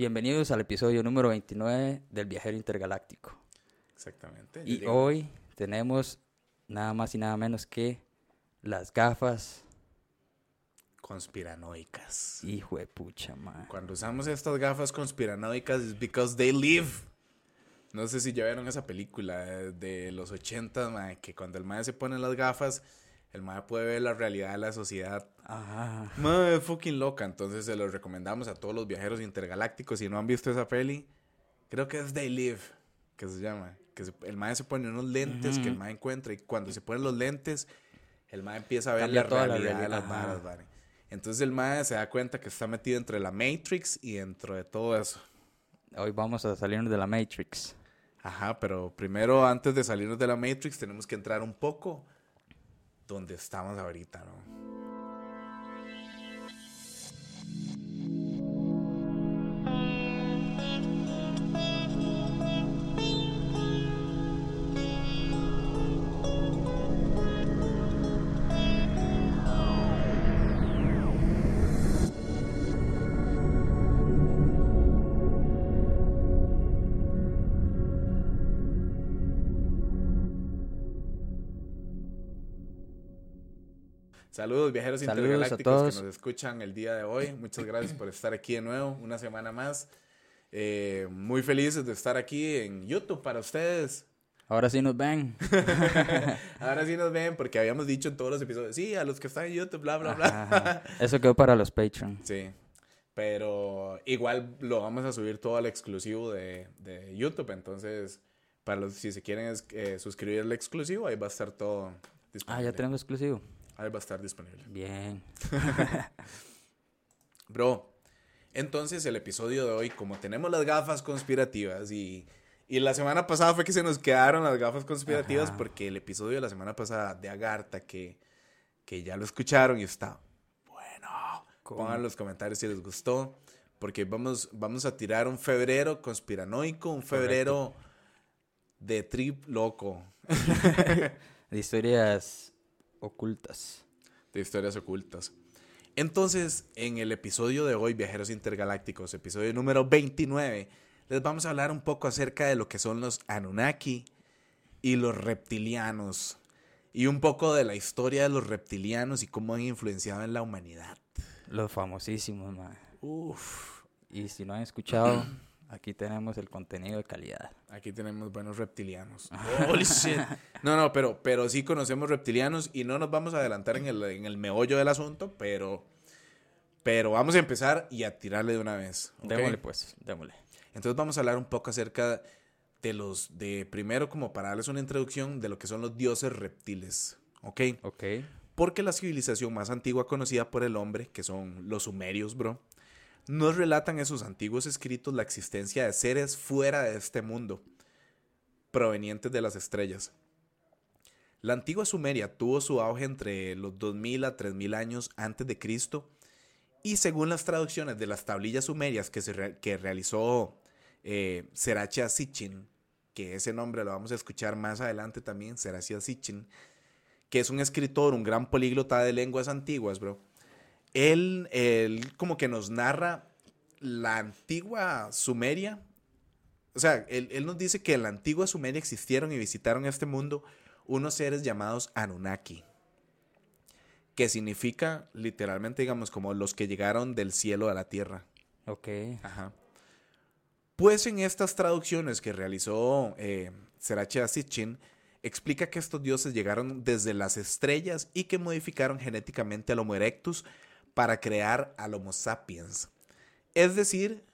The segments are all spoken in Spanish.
Bienvenidos al episodio número 29 del Viajero Intergaláctico. Exactamente. Y Digo, hoy tenemos nada más y nada menos que las gafas. Conspiranoicas. Hijo de pucha, man. Cuando usamos estas gafas conspiranoicas es because they live. No sé si ya vieron esa película de, los 80, mae, que cuando el mae se pone las gafas, el mae puede ver la realidad de la sociedad. Ajá. Es fucking loca. Entonces se los recomendamos a todos los viajeros intergalácticos. Si no han visto esa peli, creo que es They Live, que se llama. Que se- el mae se pone unos lentes que el mae encuentra y cuando se ponen los lentes, el mae empieza a ver Cambia la toda la realidad de realidad, las ajá. varas, vale. Entonces el mae se da cuenta que está metido entre la Matrix y dentro de todo eso. Hoy vamos a salirnos de la Matrix. Ajá, pero primero, antes de salirnos de la Matrix, tenemos que entrar un poco donde estamos ahorita, ¿no? Saludos, viajeros Saludos a intergalácticos todos. que nos escuchan el día de hoy. Muchas gracias por estar aquí de nuevo, una semana más. Eh, muy felices de estar aquí en YouTube para ustedes. Ahora sí nos ven. Ahora sí nos ven porque habíamos dicho en todos los episodios, sí, a los que están en YouTube, bla, bla, bla. Ajá. Eso quedó para los Patreon. Sí, pero igual lo vamos a subir todo al exclusivo de, de YouTube. Entonces, para los si se quieren es- eh, suscribir al exclusivo, ahí va a estar todo Ah, disponible. ya tenemos exclusivo. Ahí va a estar disponible. Bien. Bro, entonces el episodio de hoy, como tenemos las gafas conspirativas y, y la semana pasada fue que se nos quedaron las gafas conspirativas Ajá. porque el episodio de la semana pasada de Agartha, que, que ya lo escucharon y está bueno, ¿Cómo? pongan en los comentarios si les gustó, porque vamos, vamos a tirar un febrero conspiranoico, un febrero de trip loco, De historias ocultas. de historias ocultas. Entonces, en el episodio de hoy, Viajeros Intergalácticos, episodio número 29, les vamos a hablar un poco acerca de lo que son los Anunnaki y los reptilianos. Y un poco de la historia de los reptilianos y cómo han influenciado en la humanidad. Los famosísimos, man. Uf, Y si no han escuchado, aquí tenemos el contenido de calidad. aquí tenemos buenos reptilianos. Holy shit. No, no, pero, pero sí conocemos reptilianos y no nos vamos a adelantar en el, en el meollo del asunto, pero, pero vamos a empezar y a tirarle de una vez. ¿ok? Démosle pues, démosle. Entonces vamos a hablar un poco acerca de los, de primero como para darles una introducción de lo que son los dioses reptiles, ¿ok? Ok. Porque la civilización más antigua conocida por el hombre, que son los sumerios, bro, nos relatan en sus antiguos escritos la existencia de seres fuera de este mundo, provenientes de las estrellas. La antigua Sumeria tuvo su auge entre los 2000 a 3000 años antes de Cristo y según las traducciones de las tablillas sumerias que, realizó eh, Seracha Sitchin, que ese nombre lo vamos a escuchar más adelante también, Seracha Sitchin, que es un escritor, un gran políglota de lenguas antiguas, bro. Él, él como que nos narra la antigua Sumeria. O sea, él, él nos dice que en la antigua Sumeria existieron y visitaron este mundo unos seres llamados Anunnaki, que significa literalmente, digamos, como los que llegaron del cielo a la tierra. Ok. Ajá. Pues en estas traducciones que realizó eh, Serache Sitchin, explica que estos dioses llegaron desde las estrellas y que modificaron genéticamente al Homo erectus para crear al Homo sapiens. Es decir,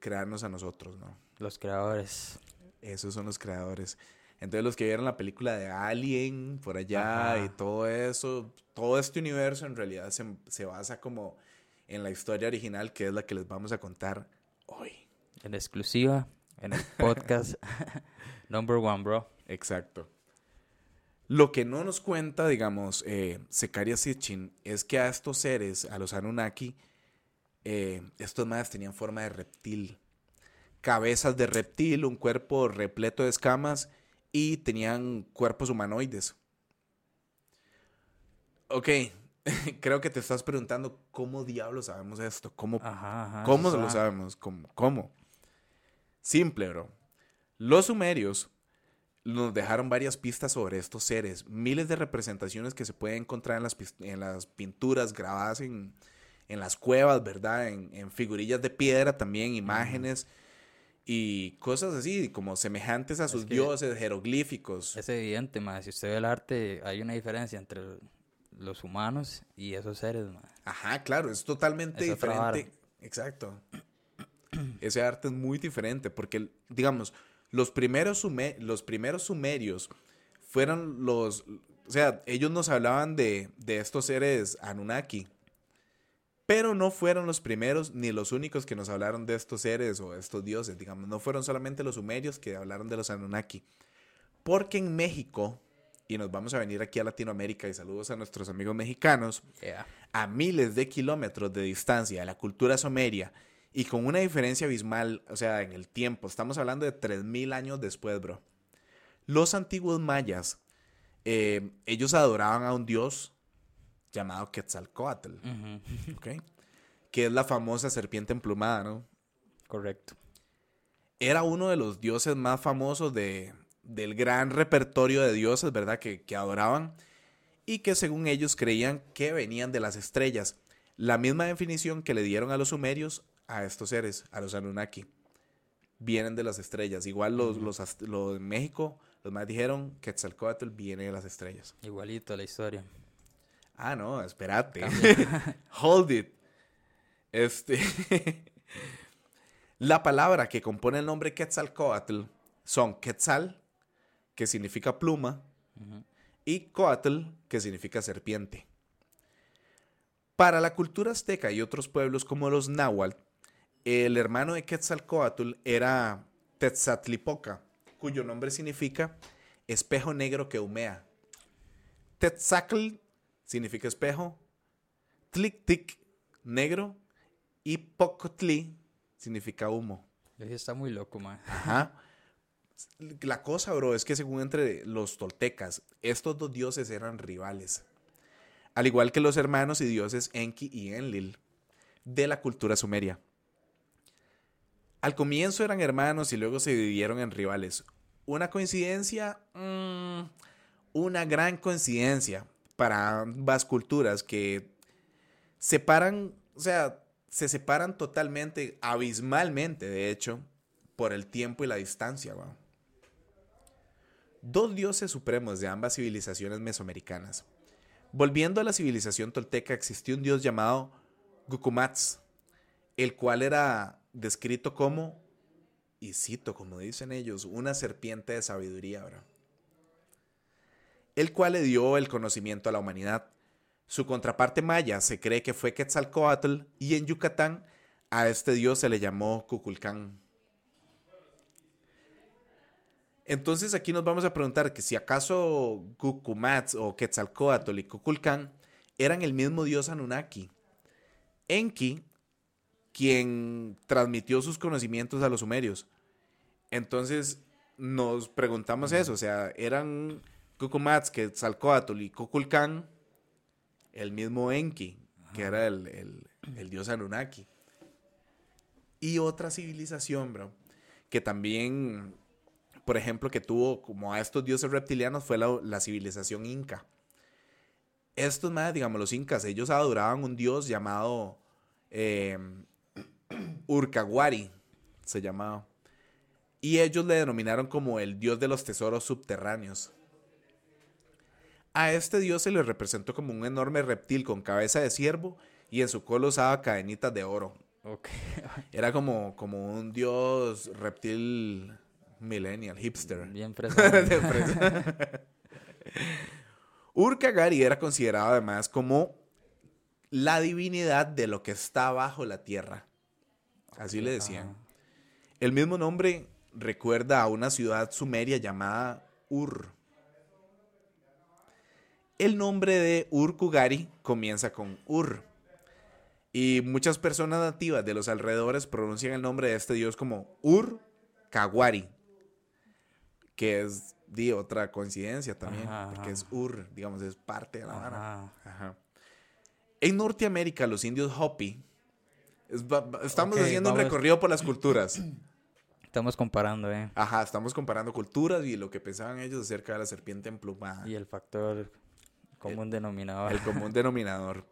crearnos a nosotros, ¿no? Los creadores. Esos son los creadores. Entonces los que vieron la película de Alien por allá Ajá. y todo eso, todo este universo en realidad se, se basa como en la historia original que es la que les vamos a contar hoy. En exclusiva, en el podcast number one, bro. Exacto. Lo que no nos cuenta, digamos, eh, Sekaria Sitchin, es que a estos seres, a los Anunnaki, eh, estos madres tenían forma de reptil. Cabezas de reptil, un cuerpo repleto de escamas y tenían cuerpos humanoides. Ok, creo que te estás preguntando cómo diablos sabemos esto, cómo, Ajá, ajá. cómo lo sabemos, cómo, cómo. Simple, bro. Los sumerios nos dejaron varias pistas sobre estos seres, miles de representaciones que se pueden encontrar en las, en las pinturas grabadas en, en las cuevas, ¿verdad? En, en figurillas de piedra también, imágenes y cosas así, como semejantes a sus que- dioses, jeroglíficos. Es evidente, ma. Si usted ve el arte, hay una diferencia entre los humanos y esos seres, ma. Ajá, claro, es totalmente Es diferente. Exacto. Ese arte es muy diferente porque, digamos, los primeros, sume- los primeros sumerios fueron los... O sea, ellos nos hablaban de, de estos seres Anunnaki. Pero no fueron los primeros ni los únicos que nos hablaron de estos seres o estos dioses, digamos. No fueron solamente los sumerios que hablaron de los Anunnaki. Porque en México, y nos vamos a venir aquí a Latinoamérica y saludos a nuestros amigos mexicanos, Yeah. a miles de kilómetros de distancia de la cultura sumeria y con una diferencia abismal, o sea, en el tiempo, estamos hablando de 3000 años después, bro. Los antiguos mayas, eh, ellos adoraban a un dios llamado Quetzalcoatl. ¿ok? Que es la famosa serpiente emplumada, ¿no? Correcto. Era uno de los dioses más famosos de, del gran repertorio de dioses, ¿verdad? Que, que adoraban y que según ellos creían que venían de las estrellas. La misma definición que le dieron a los sumerios a estos seres, a los Anunnaki. Vienen de las estrellas. Igual los, los, ast- los de México, los más dijeron que Quetzalcoatl viene de las estrellas. Igualito la historia. Ah, no, espérate. Hold it. Este. La palabra que compone el nombre Quetzalcoatl son Quetzal, que significa pluma, y Coatl, que significa serpiente. Para la cultura azteca y otros pueblos como los náhuatl, el hermano de Quetzalcoatl era Tetzatlipoca, cuyo nombre significa espejo negro que humea. Tetzatl significa espejo, Tlictic, negro, y Pocotli significa humo. Está muy loco, ma. Ajá. La cosa, bro, es que según entre los toltecas, estos dos dioses eran rivales. Al igual que los hermanos y dioses Enki y Enlil de la cultura sumeria. Al comienzo eran hermanos y luego se dividieron en rivales. ¿Una coincidencia? Mm, una gran coincidencia para ambas culturas que separan, o sea, se separan totalmente, abismalmente, de hecho, por el tiempo y la distancia. weón. Dos dioses supremos de ambas civilizaciones mesoamericanas. Volviendo a la civilización tolteca, existió un dios llamado Gucumatz, el cual era descrito como, y cito como dicen ellos, una serpiente de sabiduría, bro. El cual le dio el conocimiento a la humanidad. Su contraparte maya se cree que fue Quetzalcoatl y en Yucatán a este dios se le llamó Cuculcán. Entonces aquí nos vamos a preguntar que si acaso Gucumatz o Quetzalcoatl y Cuculcán eran el mismo dios Anunnaki. Enki, quien transmitió sus conocimientos a los sumerios. Entonces nos preguntamos eso, o sea, eran Cucumatz, Quetzalcoatl y Cuculcán el mismo Enki, que era el, el- dios Anunnaki. Y otra civilización, bro, que también, por ejemplo, que tuvo como a estos dioses reptilianos fue la, la civilización inca. Estos más, digamos, los incas, ellos adoraban un dios llamado eh, Urcaguari, se llamaba. Y ellos le denominaron como el dios de los tesoros subterráneos. A este dios se le representó como un enorme reptil con cabeza de ciervo y en su cola usaba cadenitas de oro. Era como, como un dios reptil millennial, hipster. Bien fresa. Urkagari era considerado además como la divinidad de lo que está bajo la tierra. Así le decían. Ajá. El mismo nombre recuerda a una ciudad sumeria llamada Ur. El nombre de Urkugari comienza con Ur. Y muchas personas nativas de los alrededores pronuncian el nombre de este dios como Ur Kawari. Que es di, otra coincidencia también. Ajá, porque ajá. es Ur, digamos, es parte de la. En Norteamérica, los indios Hopi. Estamos haciendo un recorrido por las culturas. Estamos comparando, ¿eh? Ajá, estamos comparando culturas y lo que pensaban ellos acerca de la serpiente emplumada. Y el factor común denominador. El común denominador.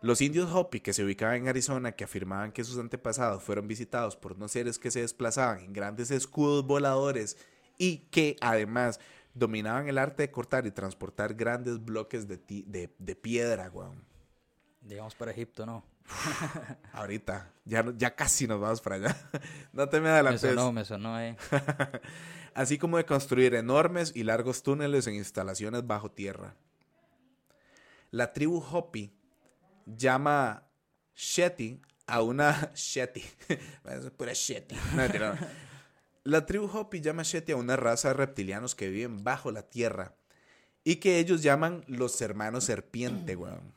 Los indios Hopi que se ubicaban en Arizona, que afirmaban que sus antepasados fueron visitados por unos seres que se desplazaban en grandes escudos voladores y que además dominaban el arte de cortar y transportar grandes bloques de, ti- de, de piedra, weón. Digamos para Egipto, ¿no? Ahorita, ya, ya casi nos vamos para allá. no te me Me adelantes. sonó, me sonó, ¿eh? Así como de construir enormes y largos túneles en instalaciones bajo tierra. La tribu Hopi llama Shetty a una Shetty. es pura Shetty. No, no. La tribu Hopi llama Shetty a una raza de reptilianos que viven bajo la tierra y que ellos llaman los hermanos serpiente, weón.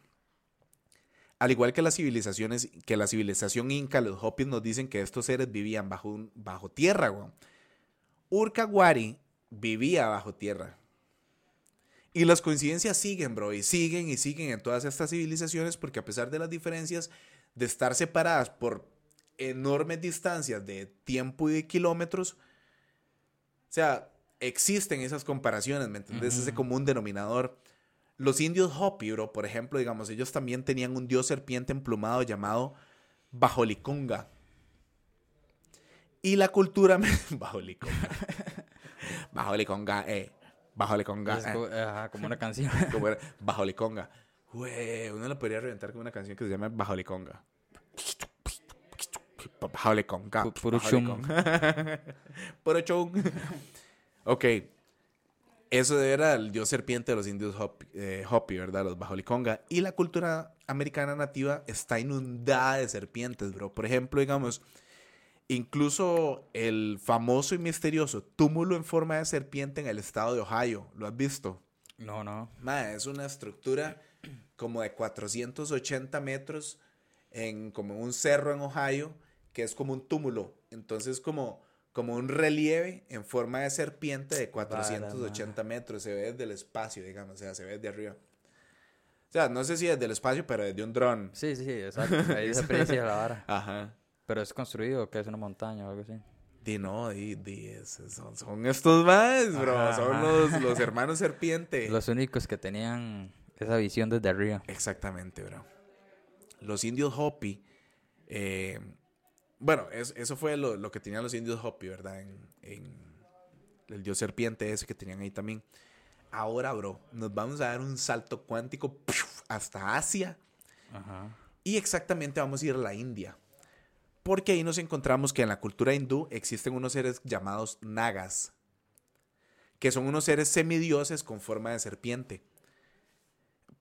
Al igual que las civilizaciones, que la civilización inca, los Hopis nos dicen que estos seres vivían bajo, un- bajo tierra, weón. Vivía bajo tierra. Y las coincidencias siguen, bro, y siguen y siguen en todas estas civilizaciones porque a pesar de las diferencias de estar separadas por enormes distancias de tiempo y de kilómetros, o sea, existen esas comparaciones, ¿me entendés? Ese común denominador. Los indios Hopi, bro, por ejemplo, digamos, ellos también tenían un dios serpiente emplumado llamado Bajoliconga. Y la cultura... Bajoliconga. Bajoliconga, eh. Bajoliconga. Eh. co- ajá, como una canción. Como era, Bajoliconga. Güey, uno lo podría reventar con una canción que se llama Bajoliconga. Bajoliconga. Pu- puro. Bajoliconga. Puro ok. Eso era el dios serpiente de los indios Hopi, eh, Hopi, ¿verdad? Los Bajoliconga. Y la cultura americana nativa está inundada de serpientes, bro. Por ejemplo, digamos, incluso el famoso y misterioso túmulo en forma de serpiente en el estado de Ohio. ¿Lo has visto? No, no. Ma, es una estructura como de 480 metros en como un cerro en Ohio, que es como un túmulo. Entonces como, como un relieve en forma de serpiente de 480 metros. Se ve desde el espacio, digamos, o sea, se ve desde arriba. O sea, no sé si desde el espacio, pero desde un dron. Sí, sí, exacto. Ahí se aprecia la vara. Ajá. Pero es construido, que es una montaña o algo así. Di no, di, di, es- son, son estos más, bro. Ajá, son ajá. los, los hermanos serpiente. Los únicos que tenían esa visión desde arriba. Exactamente, bro. Los indios Hopi, eh, bueno, es- eso fue lo, lo que tenían los indios Hopi, ¿verdad? En, en el dios serpiente ese que tenían ahí también. Ahora, bro, nos vamos a dar un salto cuántico hasta Asia Ajá. y exactamente vamos a ir a la India. Porque ahí nos encontramos que en la cultura hindú existen unos seres llamados nagas, que son unos seres semidioses con forma de serpiente.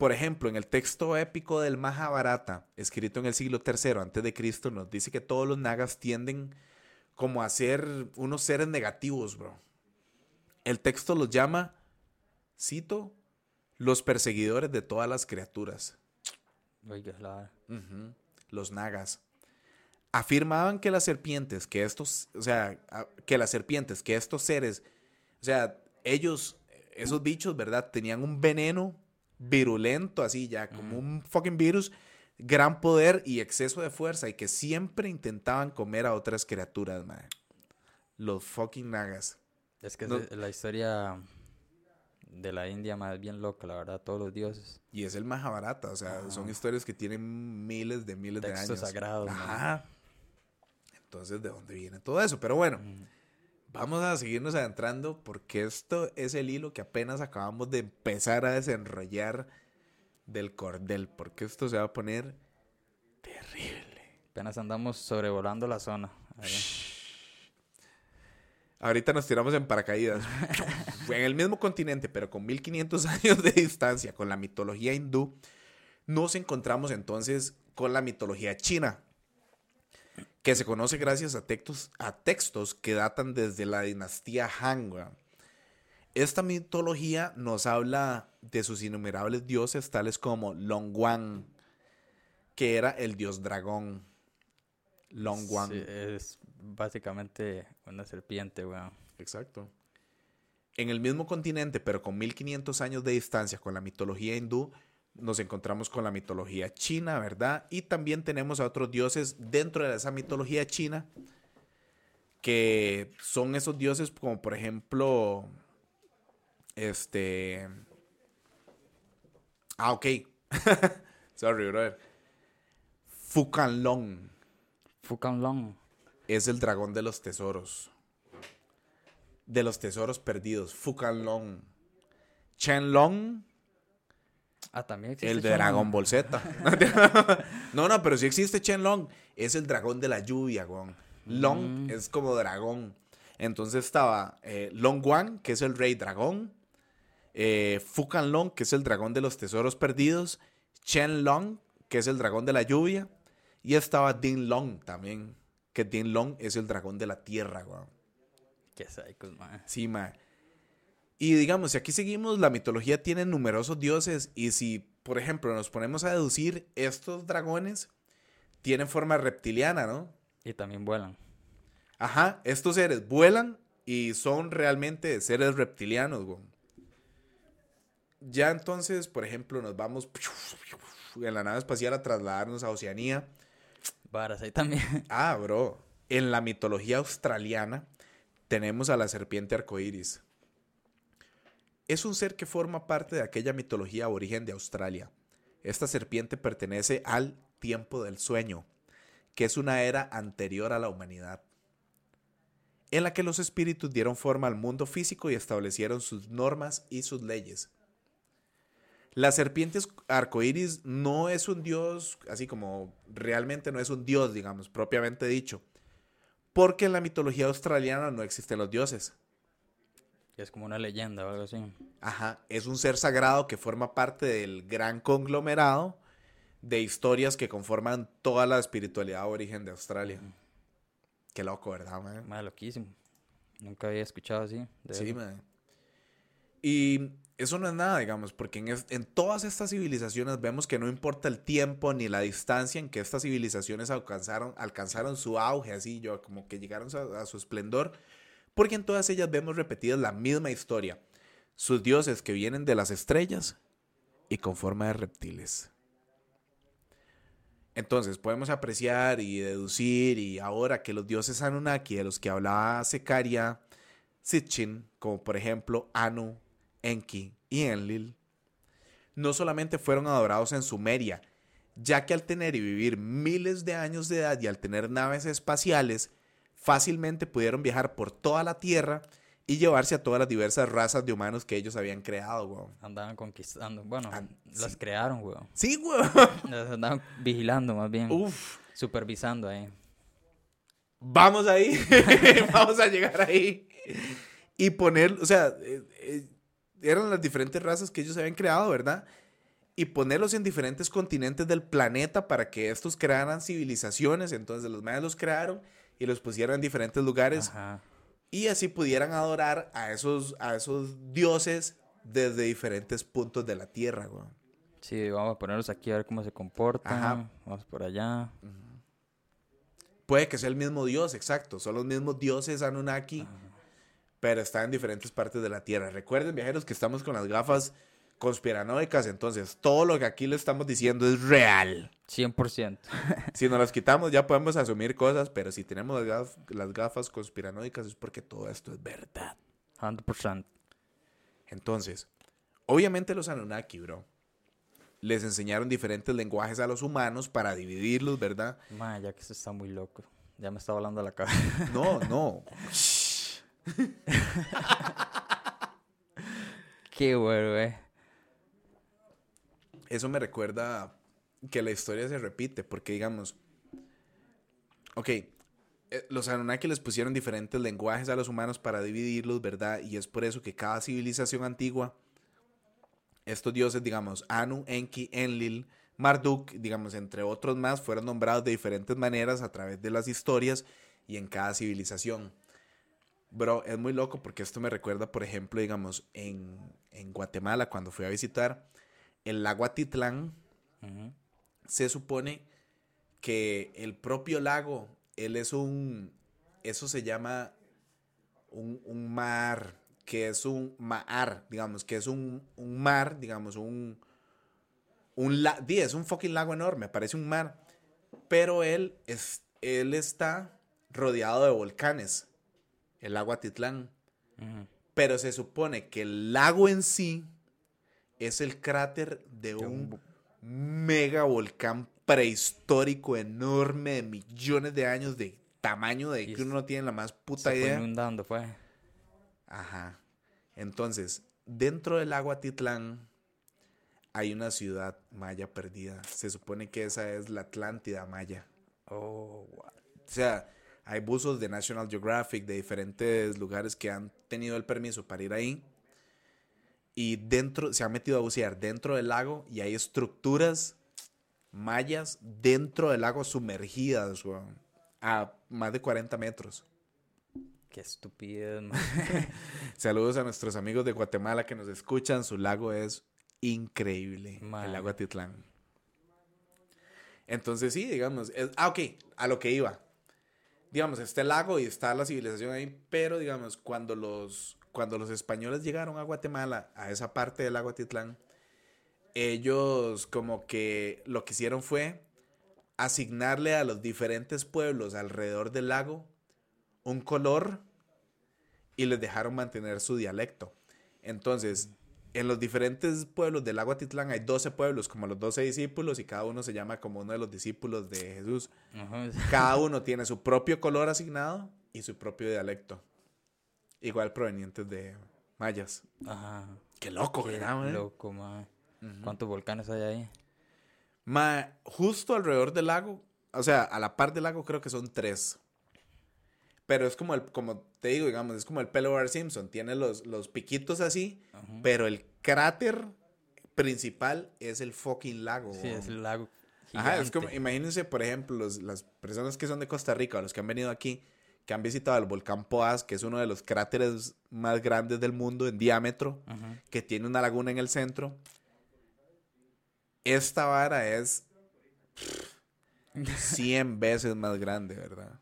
Por ejemplo, en el texto épico del Mahabharata, escrito en el siglo III antes de Cristo, nos dice que todos los nagas tienden como a ser unos seres negativos, bro. El texto los llama, cito, los perseguidores de todas las criaturas. Oiga, la Los nagas. Afirmaban que las serpientes, que estos, o sea, que las serpientes, que estos seres, o sea, ellos, esos bichos, ¿verdad? Tenían un veneno virulento, así ya, como un fucking virus, gran poder y exceso de fuerza, y que siempre intentaban comer a otras criaturas, man. Los fucking nagas. Es que No- es la historia de la India más bien loca, la verdad, todos los dioses. Y es el Mahabharata, o sea, son historias que tienen miles de miles de Textos años. sagrados, man. Ajá. Entonces, ¿de dónde viene todo eso? Pero bueno. Vamos a seguirnos adentrando porque esto es el hilo que apenas acabamos de empezar a desenrollar del cordel, porque esto se va a poner terrible. Apenas andamos sobrevolando la zona. Ahorita nos tiramos en paracaídas. en el mismo continente, pero con 1500 años de distancia, con la mitología hindú, nos encontramos entonces con la mitología china, que se conoce gracias a textos, a textos que datan desde la dinastía Han. Esta mitología nos habla de sus innumerables dioses, tales como Longwan, que era el dios dragón. Longwan. Sí, es básicamente una serpiente, weón. Exacto. En el mismo continente, pero con 1500 años de distancia con la mitología hindú, nos encontramos con la mitología china, ¿verdad? Y también tenemos a otros dioses dentro de esa mitología china que son esos dioses como por ejemplo este Ah, ok. Sorry, brother. Fukanlong Fukanlong. es el dragón de los tesoros. De los tesoros perdidos. Fukanlong. Chenlong Ah, también existe. El de. Dragon Ball Z. no, no, pero sí existe Chenlong. Es el dragón de la lluvia, weón. Long Mm. es como dragón. Entonces estaba eh, Long Wan, que es el rey dragón. Eh, Fukan Long, que es el dragón de los tesoros perdidos. Chen Long, que es el dragón de la lluvia. Y estaba Din Long también. Que Din Long es el dragón de la tierra, weón. Qué psychos, man. Sí, ma. Y digamos, si aquí seguimos, la mitología tiene numerosos dioses y si, por ejemplo, nos ponemos a deducir, estos dragones tienen forma reptiliana, ¿no? Y también vuelan. Ajá, estos seres vuelan y son realmente seres reptilianos, güey. Ya entonces, por ejemplo, nos vamos en la nave espacial a trasladarnos a Oceanía. Varas ahí también. Ah, bro. En la mitología australiana tenemos a la serpiente arcoíris. Es un ser que forma parte de aquella mitología aborigen de Australia. Esta serpiente pertenece al tiempo del sueño, que es una era anterior a la humanidad, en la que los espíritus dieron forma al mundo físico y establecieron sus normas y sus leyes. La serpiente arcoíris no es un dios, así como realmente no es un dios, digamos, propiamente dicho. Porque en la mitología australiana no existen los dioses. Es como una leyenda o algo así. Ajá, es un ser sagrado que forma parte del gran conglomerado de historias que conforman toda la espiritualidad origen de Australia. Qué loco, ¿verdad, man? Más loquísimo. Nunca había escuchado así. de Sí, eso. man. Y eso no es nada, digamos, porque en, es- en todas estas civilizaciones vemos que no importa el tiempo ni la distancia en que estas civilizaciones alcanzaron, alcanzaron su auge, así, yo, como que llegaron a, a su esplendor, porque en todas ellas vemos repetidas la misma historia. Sus dioses que vienen de las estrellas y con forma de reptiles. Entonces podemos apreciar y deducir y ahora que los dioses Anunnaki de los que hablaba Secaria, Sitchin, como por ejemplo Anu, Enki y Enlil, no solamente fueron adorados en Sumeria, ya que al tener y vivir miles de años de edad y al tener naves espaciales, fácilmente pudieron viajar por toda la Tierra y llevarse a todas las diversas razas de humanos que ellos habían creado, weón. Andaban conquistando. Bueno, Ah, las sí. crearon, weón. Sí, weón. Las andaban vigilando más bien. Uf. Supervisando ahí. Vamos ahí. Vamos a llegar ahí. Y poner, o sea, eh, eh, eran las diferentes razas que ellos habían creado, ¿verdad? Y ponerlos en diferentes continentes del planeta para que estos crearan civilizaciones. Entonces los mayas los crearon y los pusieron en diferentes lugares. Ajá. Y así pudieran adorar a esos, a esos dioses desde diferentes puntos de la tierra, güey. Sí, vamos a ponerlos aquí a ver cómo se comportan. Ajá. Vamos por allá. Puede que sea el mismo dios, exacto. Son los mismos dioses Anunnaki, pero están en diferentes partes de la Tierra. Recuerden, viajeros, que estamos con las gafas conspiranoicas, entonces todo lo que aquí le estamos diciendo es real. 100%. Si nos las quitamos ya podemos asumir cosas, pero si tenemos las, gaf- las gafas conspiranoicas es porque todo esto es verdad. 100%. Entonces, obviamente los Anunnaki, bro, les enseñaron diferentes lenguajes a los humanos para dividirlos, ¿verdad? Ma, ya que eso está muy loco. Ya me está volando la cabeza. No, no. Qué bueno, eh. Eso me recuerda que la historia se repite, porque digamos, ok, eh, los Anunnaki les pusieron diferentes lenguajes a los humanos para dividirlos, ¿verdad? Y es por eso que cada civilización antigua, estos dioses, digamos, Anu, Enki, Enlil, Marduk, digamos, entre otros más, fueron nombrados de diferentes maneras a través de las historias y en cada civilización. Bro, es muy loco porque esto me recuerda, por ejemplo, digamos, en, en Guatemala, cuando fui a visitar el lago Atitlán, se supone que el propio lago, él es un, eso se llama un, un mar, que es un mar, digamos, que es un, un mar, digamos, un, un la es un fucking lago enorme, parece un mar. Pero él, es, él está rodeado de volcanes. El lago Atitlán. Pero se supone que el lago en sí es el cráter de un mega volcán prehistórico enorme de millones de años de tamaño de que uno no tiene la más puta Se fue idea. inundando, fue. Ajá. Entonces, dentro del lago Atitlán hay una ciudad maya perdida. Se supone que esa es la Atlántida maya. Oh, what? O sea, hay buzos de National Geographic de diferentes lugares que han tenido el permiso para ir ahí. Y dentro, se han metido a bucear dentro del lago y hay estructuras mayas dentro del lago sumergidas, weón, a más de 40 metros. Qué estupidez. Saludos a nuestros amigos de Guatemala que nos escuchan. Su lago es increíble. Man. El lago Atitlán. Entonces, sí, digamos. es- ah, ok, a lo que iba. Digamos, está el lago y está la civilización ahí, pero digamos, cuando los, cuando los españoles llegaron a Guatemala, a esa parte del lago Atitlán, ellos como que lo que hicieron fue asignarle a los diferentes pueblos alrededor del lago un color y les dejaron mantener su dialecto. Entonces, en los diferentes pueblos del lago Atitlán hay 12 pueblos, como los 12 discípulos, y cada uno se llama como uno de los discípulos de Jesús. Ajá. Cada uno tiene su propio color asignado y su propio dialecto. Igual provenientes de mayas. Ajá. Qué loco, Qué ¿verdad, mae? loco, man. ¿Cuántos volcanes hay ahí? Ma, justo alrededor del lago, o sea, a la par del lago creo que son tres. Pero es como el, como te digo, digamos, es como el pelo de Simpson. Tiene los, los piquitos así, pero el cráter principal es el fucking lago. Sí, es el lago. Ajá, es como, imagínense, por ejemplo, los- las personas que son de Costa Rica o los que han venido aquí, que han visitado el volcán Poás, que es uno de los cráteres más grandes del mundo en diámetro, que tiene una laguna en el centro. Esta vara es 100 veces más grande, ¿verdad?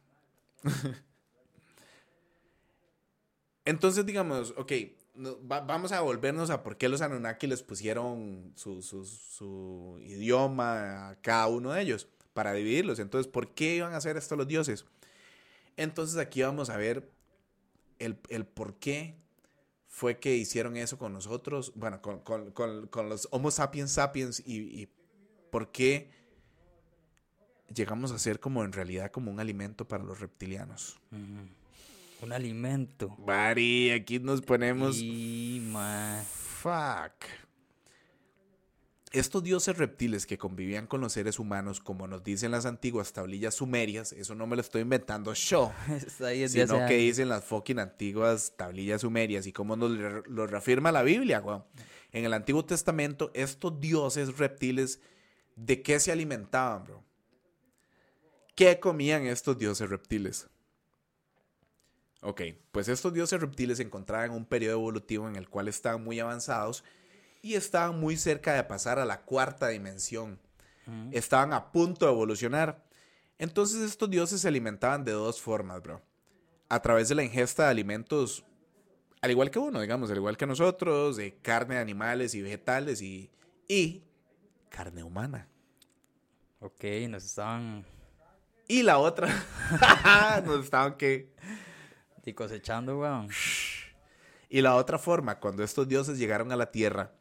Entonces, digamos, ok, no- va- vamos a volvernos a por qué los Anunnaki les pusieron su, su- su idioma a cada uno de ellos para dividirlos. Entonces, ¿por qué iban a hacer esto los dioses? Entonces, aquí vamos a ver el, el por qué fue que hicieron eso con nosotros, bueno, con, con- con- con los Homo sapiens sapiens y, y por qué llegamos a ser como en realidad como un alimento para los reptilianos. Ujú. Un alimento. Bari, aquí nos ponemos... Y, man. Fuck. Estos dioses reptiles que convivían con los seres humanos, como nos dicen las antiguas tablillas sumerias, eso no me lo estoy inventando yo, sino que dicen las fucking antiguas tablillas sumerias y como nos lo reafirma la Biblia, weón. En el Antiguo Testamento, estos dioses reptiles, ¿de qué se alimentaban, bro? ¿Qué comían estos dioses reptiles? Ok, pues estos dioses reptiles se encontraban en un periodo evolutivo en el cual estaban muy avanzados y estaban muy cerca de pasar a la cuarta dimensión. Estaban a punto de evolucionar. Entonces estos dioses se alimentaban de dos formas, bro. A través de la ingesta de alimentos, al igual que uno, digamos, al igual que nosotros, de carne de animales y vegetales y, y carne humana. Ok, nos estaban Y la otra, nos estaban que... y cosechando, weón. Y la otra forma, cuando estos dioses llegaron a la tierra,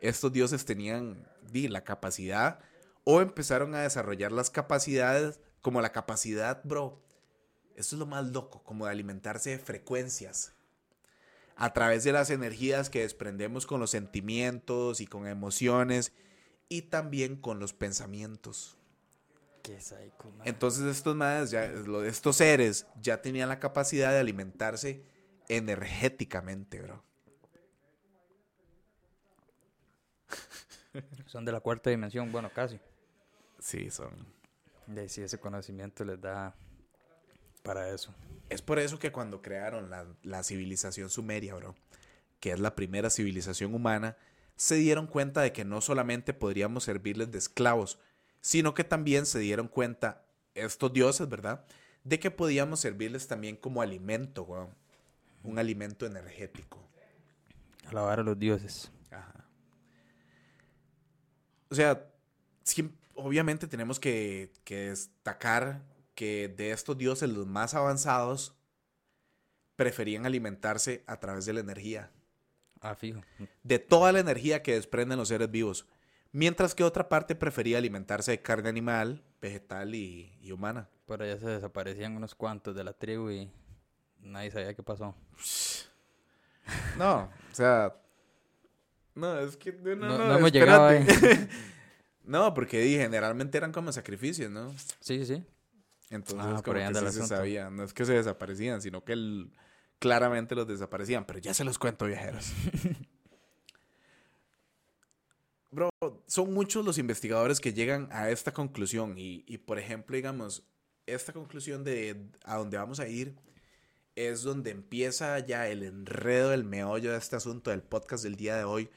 estos dioses tenían di, la capacidad o empezaron a desarrollar las capacidades, como la capacidad, bro, esto es lo más loco, como de alimentarse de frecuencias. A través de las energías que desprendemos con los sentimientos y con emociones y también con los pensamientos. Qué psycho, man. Entonces estos madres ya, estos seres ya tenían la capacidad de alimentarse energéticamente, bro. Son de la cuarta dimensión, bueno, casi. Sí, son. De sí, ese conocimiento les da para eso. Es por eso que cuando crearon la, la civilización sumeria, bro, que es la primera civilización humana, se dieron cuenta de que no solamente podríamos servirles de esclavos, sino que también se dieron cuenta, estos dioses, ¿verdad? De que podíamos servirles también como alimento, weón. Un alimento energético. Alabar a los dioses. O sea, obviamente tenemos que, que destacar que de estos dioses los más avanzados preferían alimentarse a través de la energía. Ah, fijo. De toda la energía que desprenden los seres vivos. Mientras que otra parte prefería alimentarse de carne animal, vegetal y, y humana. Por allá se desaparecían unos cuantos de la tribu y nadie sabía qué pasó. No, o sea. No, es que. No, no, No- no, hemos llegado no, porque di, generalmente eran como sacrificios, ¿no? Sí, sí, sí. Entonces, Ah, como que sí se sabía. No es que se desaparecían, sino que el- claramente los desaparecían. Pero ya se los cuento, viajeros. Bro, son muchos los investigadores que llegan a esta conclusión. Y, y, por ejemplo, digamos, esta conclusión de a donde vamos a ir es donde empieza ya el enredo, el meollo de este asunto del podcast del día de hoy.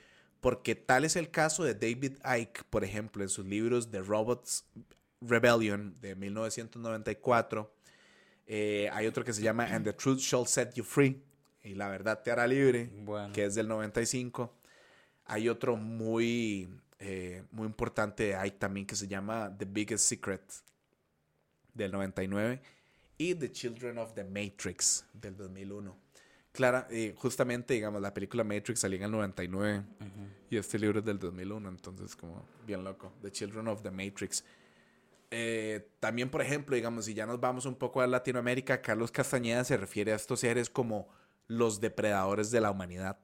Porque tal es el caso de David Icke, por ejemplo, en sus libros The Robots Rebellion de 1994. Eh, hay otro que se llama And the Truth Shall Set You Free. Y la verdad te hará libre, Bueno. que es del 95. Hay otro muy, eh, muy importante de Icke también que se llama The Biggest Secret del 99 y The Children of the Matrix del 2001. Clara, eh, justamente, digamos, la película Matrix salió en el 99 y este libro es del 2001, entonces como bien loco. The Children of the Matrix. Eh, también, por ejemplo, digamos, si ya nos vamos un poco a Latinoamérica, Carlos Castañeda se refiere a estos seres como los depredadores de la humanidad.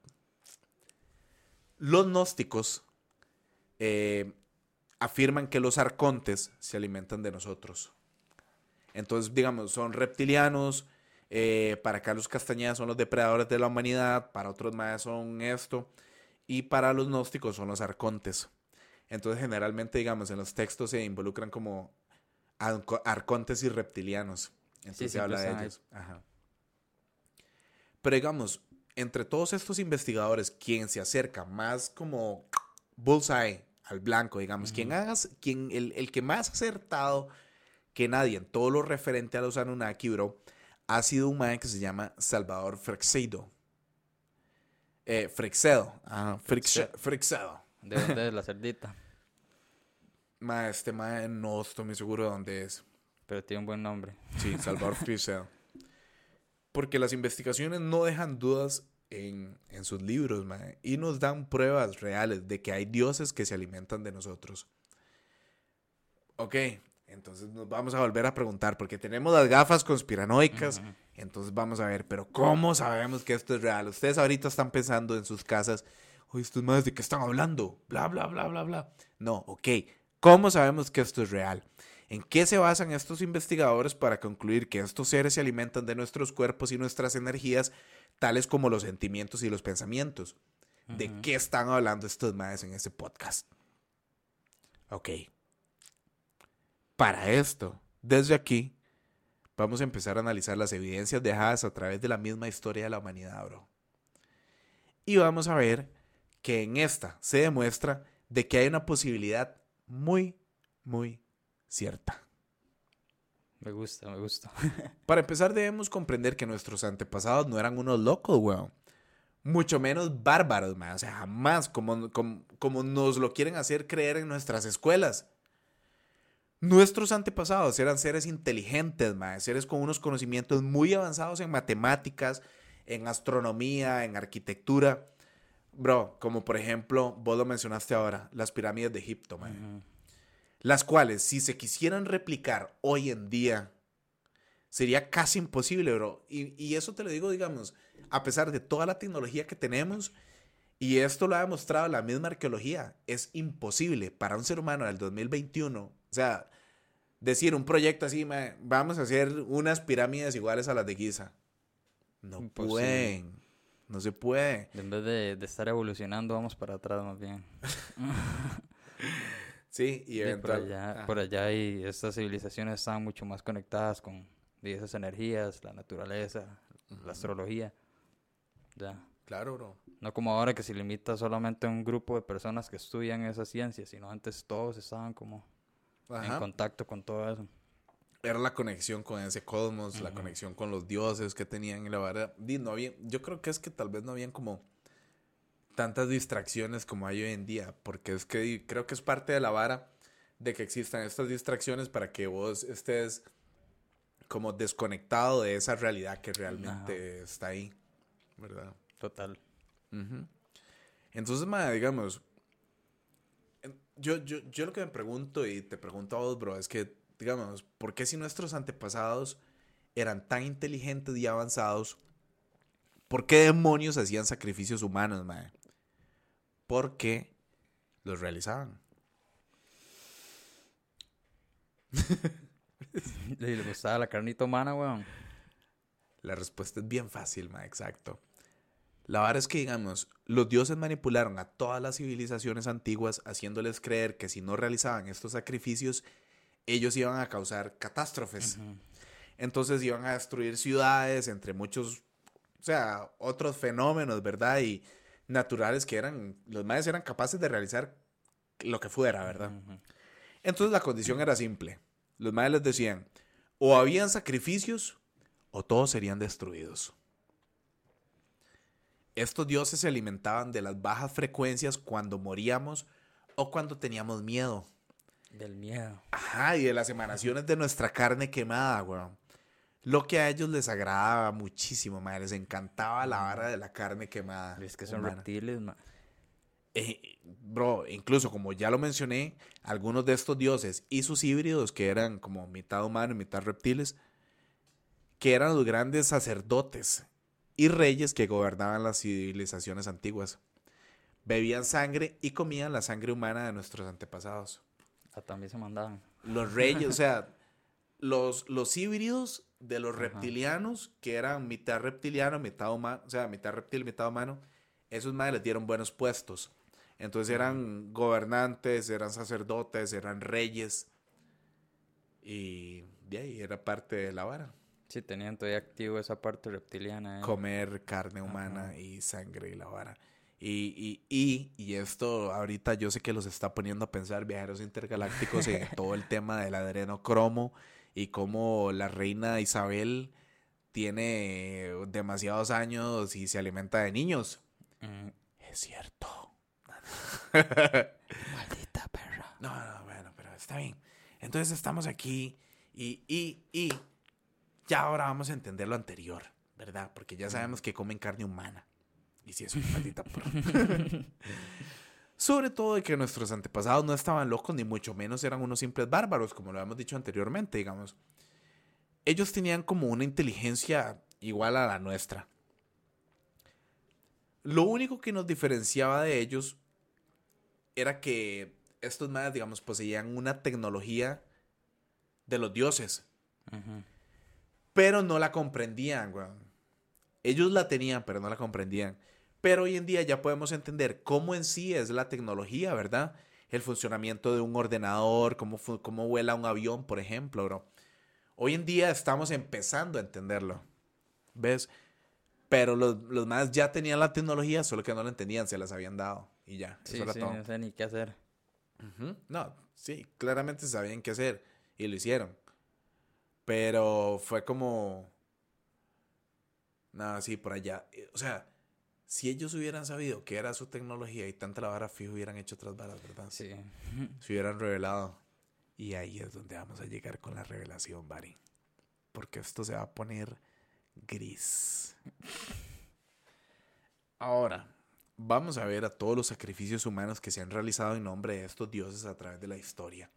Los gnósticos eh, afirman que los arcontes se alimentan de nosotros. Entonces, digamos, son reptilianos. Eh, para Carlos Castañeda son los depredadores de la humanidad. Para otros más son esto. Y para los gnósticos son los arcontes. Entonces, generalmente, digamos, en los textos se involucran como arco- arcontes y reptilianos. Entonces se habla de ellos. Ajá. Pero digamos, entre todos estos investigadores, quien se acerca más como bullseye al blanco, digamos, quien hagas, quien, el, el que más acertado que nadie en todo lo referente a los Anunnaki, bro, ha sido un man que se llama Salvador Freixedo. Eh, Freixedo. Ajá, Frixe- Freixedo. ¿De dónde es la cerdita? Ma, este ma no estoy muy seguro de dónde es. Pero tiene un buen nombre. Sí, Salvador Freixedo. Porque las investigaciones no dejan dudas en, en sus libros, ma, y nos dan pruebas reales de que hay dioses que se alimentan de nosotros. Ok, entonces nos vamos a volver a preguntar, porque tenemos las gafas conspiranoicas, entonces vamos a ver, pero ¿cómo sabemos que esto es real? Ustedes ahorita están pensando en sus casas, oye, estos madres de qué están hablando, bla, bla, bla, bla, bla. No, ok, ¿cómo sabemos que esto es real? ¿En qué se basan estos investigadores para concluir que estos seres se alimentan de nuestros cuerpos y nuestras energías, tales como los sentimientos y los pensamientos? ¿De qué están hablando estos madres en ese podcast? Ok. Para esto, desde aquí, vamos a empezar a analizar las evidencias dejadas a través de la misma historia de la humanidad, bro. Y vamos a ver que en esta se demuestra de que hay una posibilidad muy, muy cierta. Me gusta, me gusta. Para empezar, debemos comprender que nuestros antepasados no eran unos locos, weón. Mucho menos bárbaros, man. O sea, jamás como, como, como nos lo quieren hacer creer en nuestras escuelas. Nuestros antepasados eran seres inteligentes, man. Seres con unos conocimientos muy avanzados en matemáticas, en astronomía, en arquitectura. Bro, como por ejemplo, vos lo mencionaste ahora, las pirámides de Egipto, man. Las cuales, si se quisieran replicar hoy en día, sería casi imposible, bro. Y, y eso te lo digo, digamos, a pesar de toda la tecnología que tenemos, y esto lo ha demostrado la misma arqueología, es imposible para un ser humano del 2021, o sea, decir un proyecto así, "Ma, vamos a hacer unas pirámides iguales a las de Giza. No Imposible. pueden, no se puede. En vez de, de estar evolucionando, vamos para atrás más bien. Sí, y Sí, por allá, ah. por allá y estas civilizaciones están mucho más conectadas con esas energías, la naturaleza, la astrología. Ya. Claro, bro. No como ahora que se limita solamente a un grupo de personas que estudian esas ciencias, sino antes todos estaban como en contacto con todo eso. Era la conexión con ese cosmos, la conexión con los dioses que tenían y la verdad, di, no había, yo creo que es que tal vez no habían como tantas distracciones como hay hoy en día, porque es que creo que es parte de la vara de que existan estas distracciones para que vos estés como desconectado de esa realidad que realmente está ahí, ¿verdad? Total. Entonces, ma, digamos, yo, yo, yo lo que me pregunto y te pregunto a vos, bro, es que, digamos, ¿por qué si nuestros antepasados eran tan inteligentes y avanzados, ¿por qué demonios hacían sacrificios humanos, ma? Porque los realizaban. ¿Le gustaba la carnita humana, weón? La respuesta es bien fácil, ma, exacto. La verdad es que, digamos, los dioses manipularon a todas las civilizaciones antiguas haciéndoles creer que si no realizaban estos sacrificios, ellos iban a causar catástrofes. Entonces iban a destruir ciudades, entre muchos, o sea, otros fenómenos, ¿verdad? Y naturales que eran, los mayas eran capaces de realizar lo que fuera, ¿verdad? Entonces la condición era simple. Los mayas les decían, o habían sacrificios o todos serían destruidos. Estos dioses se alimentaban de las bajas frecuencias cuando moríamos o cuando teníamos miedo. Del miedo. Ajá, y de las emanaciones de nuestra carne quemada, weón. Lo que a ellos les agradaba muchísimo, madre. Les encantaba la vara de la carne quemada. Es que son reptiles, man. Eh, bro, incluso como ya lo mencioné, algunos de estos dioses y sus híbridos, que eran como mitad humano y mitad reptiles, que eran los grandes sacerdotes y reyes que gobernaban las civilizaciones antiguas. Bebían sangre y comían la sangre humana de nuestros antepasados. Ah, también se mandaban. Los reyes, o sea, los, los híbridos de los reptilianos, que eran mitad reptiliano, mitad humano, o sea, mitad reptil, mitad humano, esos madres les dieron buenos puestos. Entonces eran gobernantes, eran sacerdotes, eran reyes. Y de ahí era parte de la vara. Sí, tenían todavía activo esa parte reptiliana. ¿eh? Comer carne humana y sangre y la vara. Y, y, y, y, esto ahorita yo sé que los está poniendo a pensar viajeros intergalácticos en todo el tema del adrenocromo y cómo la reina Isabel tiene demasiados años y se alimenta de niños. Mm. Es cierto. Maldita perra. No, no, bueno, pero está bien. Entonces estamos aquí y, y, y ya ahora vamos a entender lo anterior, ¿verdad? Porque ya sabemos que comen carne humana. Y si es una maldita Sobre todo de que nuestros antepasados no estaban locos, ni mucho menos eran unos simples bárbaros, como lo habíamos dicho anteriormente, digamos. Ellos tenían como una inteligencia igual a la nuestra. Lo único que nos diferenciaba de ellos era que estos mayas, digamos, poseían una tecnología de los dioses. Pero no la comprendían, güey. Ellos la tenían, pero no la comprendían. Pero hoy en día ya podemos entender cómo en sí es la tecnología, ¿verdad? El funcionamiento de un ordenador, cómo, cómo vuela un avión, por ejemplo, bro. Hoy en día estamos empezando a entenderlo. ¿Ves? Pero los, los más ya tenían la tecnología, solo que no la entendían, se las habían dado. Y ya. Sí, sí, no sé ni qué hacer. No, sí, claramente sabían qué hacer. Y lo hicieron. Pero fue como. Nada, sí, por allá. O sea, si ellos hubieran sabido qué era su tecnología y tanta la vara fijo, hubieran hecho otras varas, ¿verdad? Sí. Se hubieran revelado. Y ahí es donde vamos a llegar con la revelación, Barry. Porque esto se va a poner gris. Ahora, vamos a ver a todos los sacrificios humanos que se han realizado en nombre de estos dioses a través de la historia.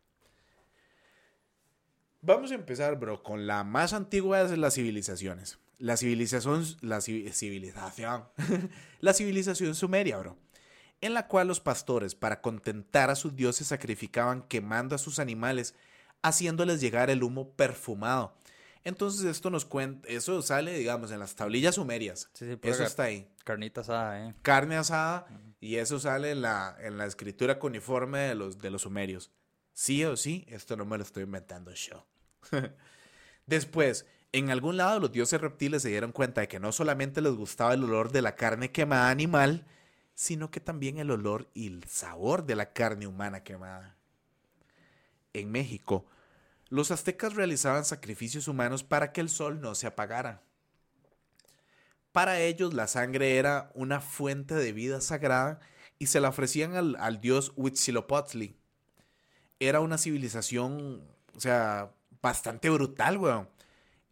Vamos a empezar, bro, con la más antigua de las civilizaciones. La civilización, la civilización, la civilización sumeria, bro, en la cual los pastores, para contentar a sus dioses, sacrificaban quemando a sus animales, haciéndoles llegar el humo perfumado. Entonces esto nos cuenta, eso sale, digamos, en las tablillas sumerias. eso está ahí. Carnita asada, ¿eh? Carne asada y eso sale en la, en la escritura cuneiforme de los, de los sumerios. Sí o sí, esto no me lo estoy inventando yo. Después, en algún lado los dioses reptiles se dieron cuenta de que no solamente les gustaba el olor de la carne quemada animal, sino que también el olor y el sabor de la carne humana quemada. En México, los aztecas realizaban sacrificios humanos para que el sol no se apagara. Para ellos la sangre era una fuente de vida sagrada y se la ofrecían al, dios Huitzilopochtli. era una civilización, o sea, bastante brutal, weón.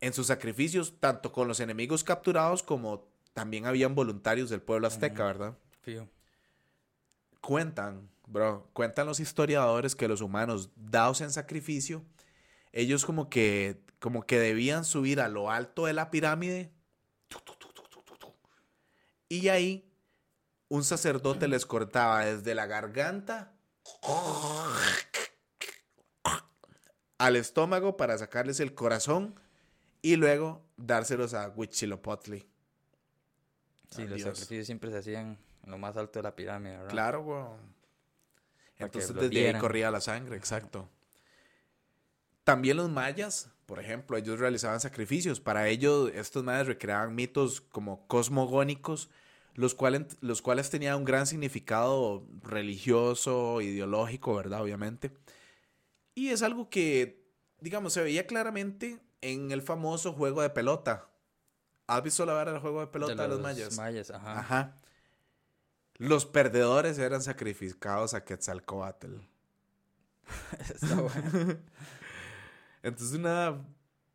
En sus sacrificios, tanto con los enemigos capturados como también habían voluntarios del pueblo azteca, ¿verdad? Fijo. Cuentan, bro, cuentan los historiadores que los humanos dados en sacrificio, ellos como que, como que debían subir a lo alto de la pirámide y ahí un sacerdote les cortaba desde la garganta al estómago para sacarles el corazón y luego dárselos a Huitzilopochtli. Sí, los Adiós. sacrificios siempre se hacían en lo más alto de la pirámide, ¿verdad? Claro, que Entonces los desde ahí corría la sangre, exacto. También los mayas, por ejemplo, ellos realizaban sacrificios. Para ellos, estos mayas recreaban mitos como cosmogónicos, los cuales, los cuales tenían un gran significado religioso, ideológico, ¿verdad? Obviamente. Y es algo que, digamos, se veía claramente en el famoso juego de pelota. ¿Has visto la vara del juego de pelota de, los, mayas? mayas, ajá. Ajá. Los perdedores eran sacrificados a Quetzalcoatl. Está bueno. Entonces, una,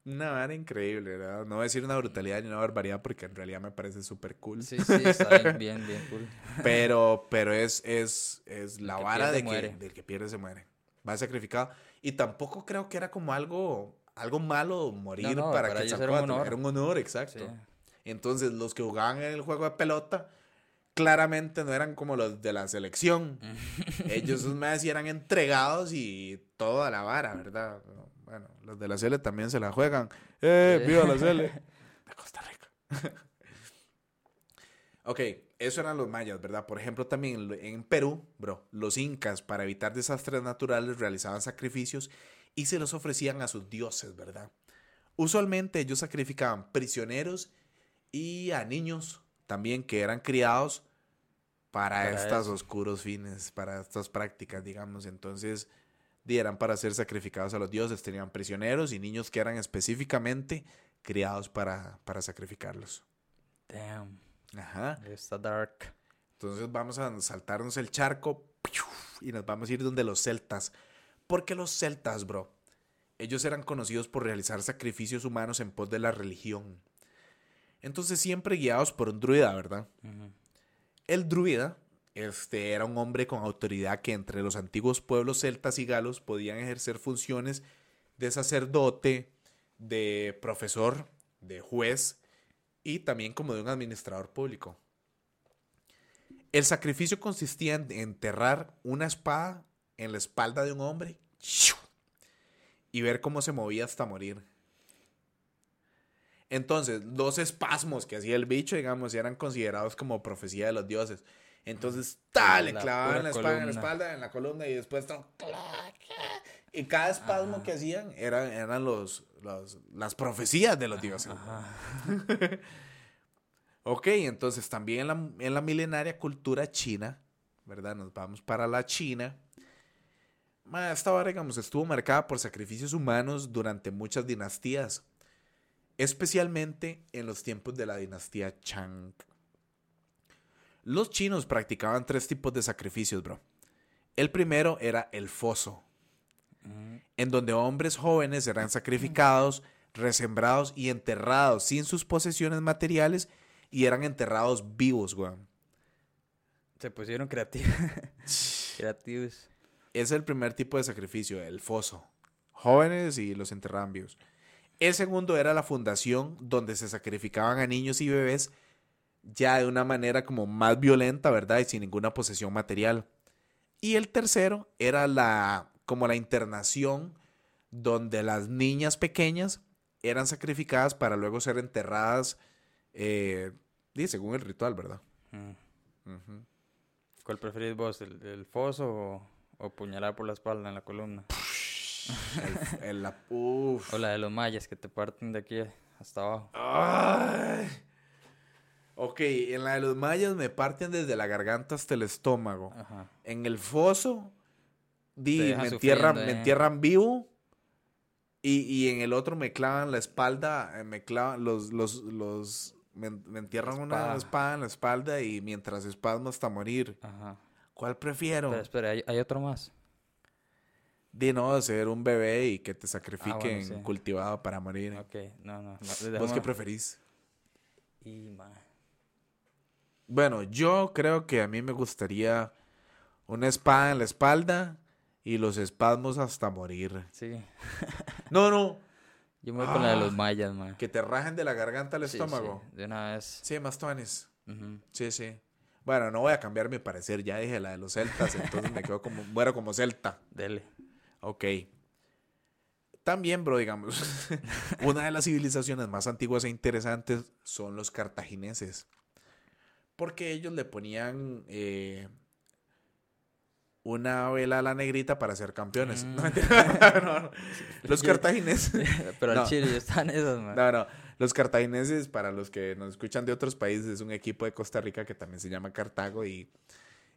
una vara increíble, ¿verdad? No voy a decir una brutalidad ni una barbaridad porque en realidad me parece súper cool. Sí, sí, está bien, bien, bien cool. Pero, pero es, es, es la vara de que del que pierde se muere. Va sacrificado. Y tampoco creo que era como algo, algo malo morir No, no, para, para ellos era un honor. Era un honor, exacto. Sí. Entonces, los que jugaban en el juego de pelota, claramente no eran como los de la selección. Ellos más eran entregados y toda la vara, ¿verdad? Bueno, los de la Cele también se la juegan. ¡Eh, Sí. viva la Cele! De Costa Rica. ok, eso eran los mayas, ¿verdad? Por ejemplo, también en Perú, bro, los incas, para evitar desastres naturales, realizaban sacrificios y se los ofrecían a sus dioses, ¿verdad? Usualmente ellos sacrificaban prisioneros y a niños también que eran criados para, Para estos oscuros fines, para estas prácticas, digamos. Entonces, eran para ser sacrificados a los dioses. Tenían prisioneros y niños que eran específicamente criados para, para sacrificarlos. Damn. Ajá. Está dark. Entonces vamos a saltarnos el charco y nos vamos a ir donde los celtas. Porque los celtas, bro, ellos eran conocidos por realizar sacrificios humanos en pos de la religión. Entonces siempre guiados por un druida, ¿verdad? El druida este, era un hombre con autoridad que entre los antiguos pueblos celtas y galos podían ejercer funciones de sacerdote, de profesor, de juez y también como de un administrador público. El sacrificio consistía en enterrar una espada en la espalda de un hombre y ver cómo se movía hasta morir. Entonces, dos espasmos que hacía el bicho, digamos, eran considerados como profecía de los dioses. Entonces, tal, le La clavaban la espada en la espalda, en la columna, y después Y cada espasmo que hacían eran, eran los, los- las profecías de los dioses. Ok, entonces también en la, en la milenaria cultura china, ¿verdad? Nos vamos para la China. Esta vara, digamos, estuvo marcada por sacrificios humanos durante muchas dinastías, especialmente en los tiempos de la dinastía Chang. Los chinos practicaban tres tipos de sacrificios, bro. El primero era el foso. En donde hombres jóvenes eran sacrificados, resembrados y enterrados sin sus posesiones materiales y eran enterrados vivos, weón. Se pusieron creativos. creativos. Ese es el primer tipo de sacrificio, el foso. Jóvenes y los enterraban vivos. El segundo era la fundación, donde se sacrificaban a niños y bebés ya de una manera como más violenta, ¿verdad? Y sin ninguna posesión material. Y el tercero era la como la internación, donde las niñas pequeñas eran sacrificadas para luego ser enterradas, eh, según el ritual, ¿verdad? Mm. ¿Cuál preferís vos? ¿El, el foso o, o puñalar por la espalda en la columna? El- el- la- uf. O la de los mayas que te parten de aquí hasta abajo. Ay. Ok, en la de los mayas me parten desde la garganta hasta el estómago. Ajá. En el foso, di, me, entierran, me eh. entierran vivo. Y, y en el otro me clavan la espalda, eh, me clavan los, los, los, me, me entierran una Espada. en la espalda y mientras espasmo hasta morir. Ajá. ¿Cuál prefiero? Pero espera, ¿hay, hay otro más. de no ser un bebé y que te sacrifiquen sí. cultivado para morir. Ok, no, no. no, ¿Vos qué preferís? Y, ma, Bueno, yo creo que a mí me gustaría una espada en la espalda y los espasmos hasta morir. Sí. No, no, Yo me voy con la de los Ah, mayas, ma. que te rajen de la garganta al Sí, estómago. sí, de una vez. Sí, más tuanes. Sí, sí. Bueno, no voy a cambiar mi parecer, ya dije la de los celtas, entonces me quedo como, muero como celta. Dele. Ok. También, bro, digamos, una de las civilizaciones más antiguas e interesantes son los cartagineses. Porque ellos le ponían eh, una vela a la negrita para ser campeones. Mm. No, no. Los cartagineses. Pero al chile están esas, ma. No, no. Los cartagineses, para los que nos escuchan de otros países, es un equipo de Costa Rica que también se llama Cartago y,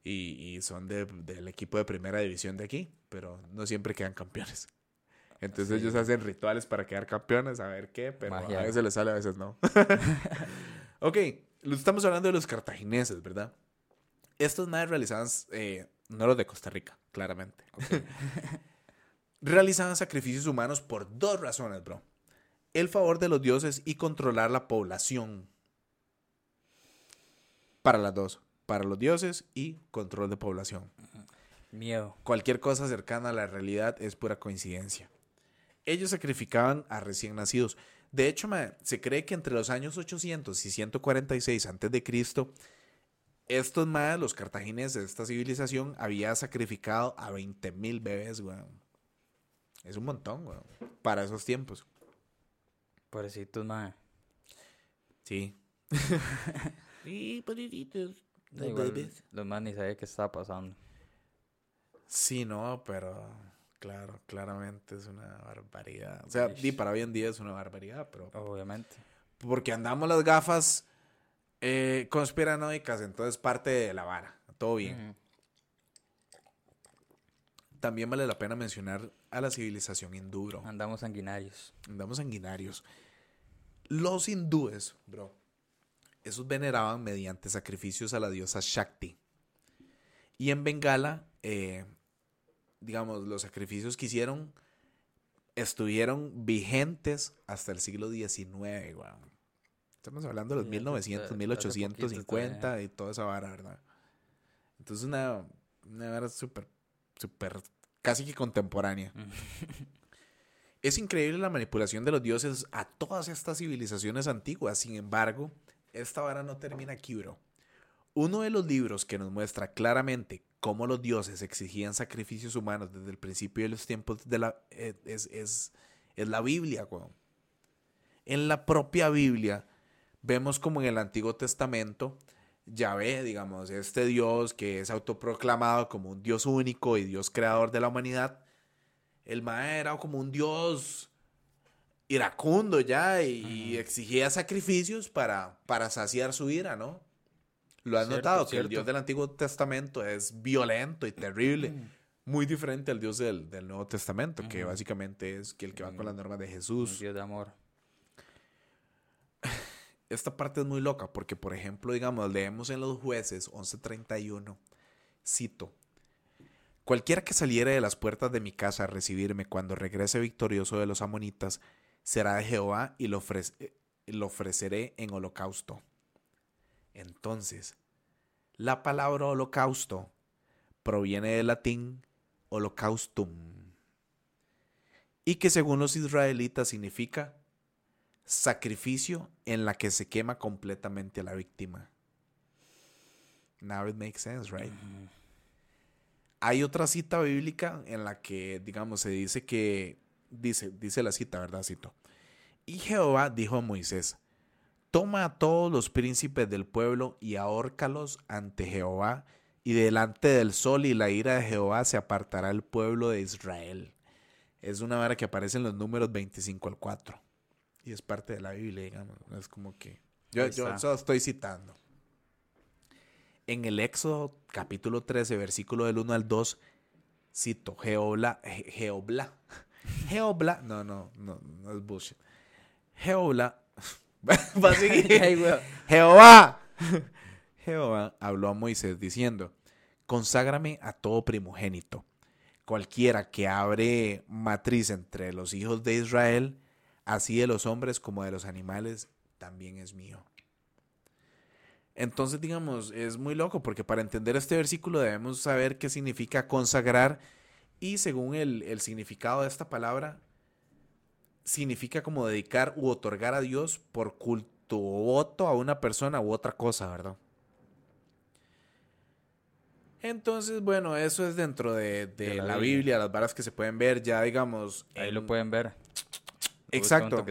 y, y son de- del equipo de primera división de aquí, pero no siempre quedan campeones. Entonces Sí. ellos hacen rituales para quedar campeones, a ver qué, pero Magia. a veces les sale, a veces no. ok, estamos hablando de los cartagineses, ¿verdad? Estos más realizaban, eh, no los de Costa Rica, claramente. realizaban sacrificios humanos por dos razones, bro. El favor de los dioses y controlar la población. Para las dos. Para los dioses y control de población. Miedo. Cualquier cosa cercana a la realidad es pura coincidencia. Ellos sacrificaban a recién nacidos. De hecho, se cree que entre los años 800 y 146 a.C., estos más, los cartagineses de esta civilización, había sacrificado a 20.000 bebés, weón. Es un montón, weón. Para esos tiempos. Pobrecitos, ma. Sí. sí, pobrecitos. Da igual, Los más ni sabía qué estaba pasando. Sí, no, pero claro, claramente es una barbaridad. O sea, Ish. y para hoy en día es una barbaridad, pero Obviamente. porque andamos las gafas eh, conspiranoicas, entonces parte de la vara. Todo bien. También vale la pena mencionar a la civilización hindú, bro. Andamos sanguinarios. Andamos sanguinarios. Los hindúes, bro, esos veneraban mediante sacrificios a la diosa Shakti. Y en Bengala, eh, digamos, los sacrificios que hicieron estuvieron vigentes hasta el siglo XIX, weón. Estamos hablando de los Sí, 1900, hace- hace 1850 poquito y toda esa vara, ¿verdad? Entonces una, una vara súper, súper, casi que contemporánea. Es increíble la manipulación de los dioses a todas estas civilizaciones antiguas. Sin embargo, esta vara no termina aquí, bro. Uno de los libros que nos muestra claramente cómo los dioses exigían sacrificios humanos desde el principio de los tiempos de la, eh, es, es, es la Biblia, weón. En la propia Biblia vemos como en el Antiguo Testamento, Yahvé, digamos, este Dios que es autoproclamado como un Dios único y Dios creador de la humanidad, el Mae era como un dios iracundo ya y exigía sacrificios para, para saciar su ira, ¿no? Lo has Cierto, notado, que el. Dios del Antiguo Testamento es violento y terrible, muy diferente al Dios del, del Nuevo Testamento, que básicamente es que el que va con las normas de Un Jesús. Dios de amor. Esta parte es muy loca porque, por ejemplo, digamos, leemos en los jueces 11:31, cito, Cualquiera que saliere de las puertas de mi casa a recibirme cuando regrese victorioso de los amonitas, será de Jehová y lo, ofrece- lo ofreceré en holocausto. Entonces, la palabra holocausto proviene del latín holocaustum, y que según los israelitas significa sacrificio en la que se quema completamente a la víctima. Now it makes sense, right? Hay otra cita bíblica en la que, digamos, se dice que, dice, dice la cita, ¿verdad? Cito. Y Jehová dijo a Moisés, toma a todos los príncipes del pueblo y ahórcalos ante Jehová, y delante del sol y la ira de Jehová se apartará el pueblo de Israel. Es una vara que aparece en los números 25 al 4. Y es parte de la Biblia, digamos. Es como que... Yo, yo solo estoy citando. En el Éxodo capítulo 13, versículo del 1 al 2, cito, Jeobla, Je- Jeobla, Jeobla, no, no, no, no es bullshit. Jeobla, va a seguir. Jehová, Jehová habló a Moisés diciendo, conságrame a todo primogénito, cualquiera que abre matriz entre los hijos de Israel, así de los hombres como de los animales, también es mío. Entonces, digamos, es muy loco porque para entender este versículo debemos saber qué significa consagrar y según el, el significado de esta palabra, significa como dedicar u otorgar a Dios por culto o voto a una persona u otra cosa, ¿verdad? Entonces, bueno, eso es dentro de, de, la, Biblia. las varas que se pueden ver ya, digamos. Ahí lo pueden ver. Exacto.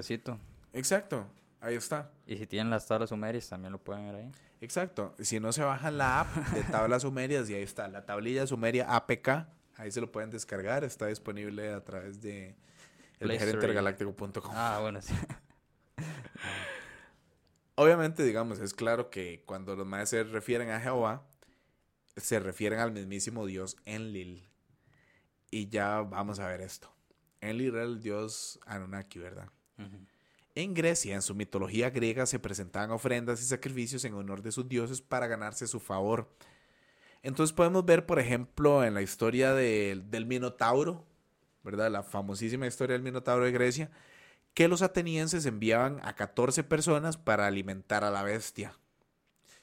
Exacto, ahí está. Y si tienen las tablas sumerias, también lo pueden ver ahí. Exacto. Si no se bajan la app de tablas sumerias, y ahí está, la tablilla sumeria APK, ahí se lo pueden descargar, está disponible a través de elgerentgaláctico.com. Ah, bueno, sí. Obviamente, digamos, es claro que cuando los maestros se refieren a Jehová, se refieren al mismísimo dios Enlil. Y ya vamos a ver esto. Enlil era el dios Anunnaki, ¿verdad? En Grecia, en su mitología griega, se presentaban ofrendas y sacrificios en honor de sus dioses para ganarse su favor. Entonces podemos ver, por ejemplo, en la historia del Minotauro, ¿verdad? La famosísima historia del Minotauro de Grecia, que los atenienses enviaban a 14 personas para alimentar a la bestia.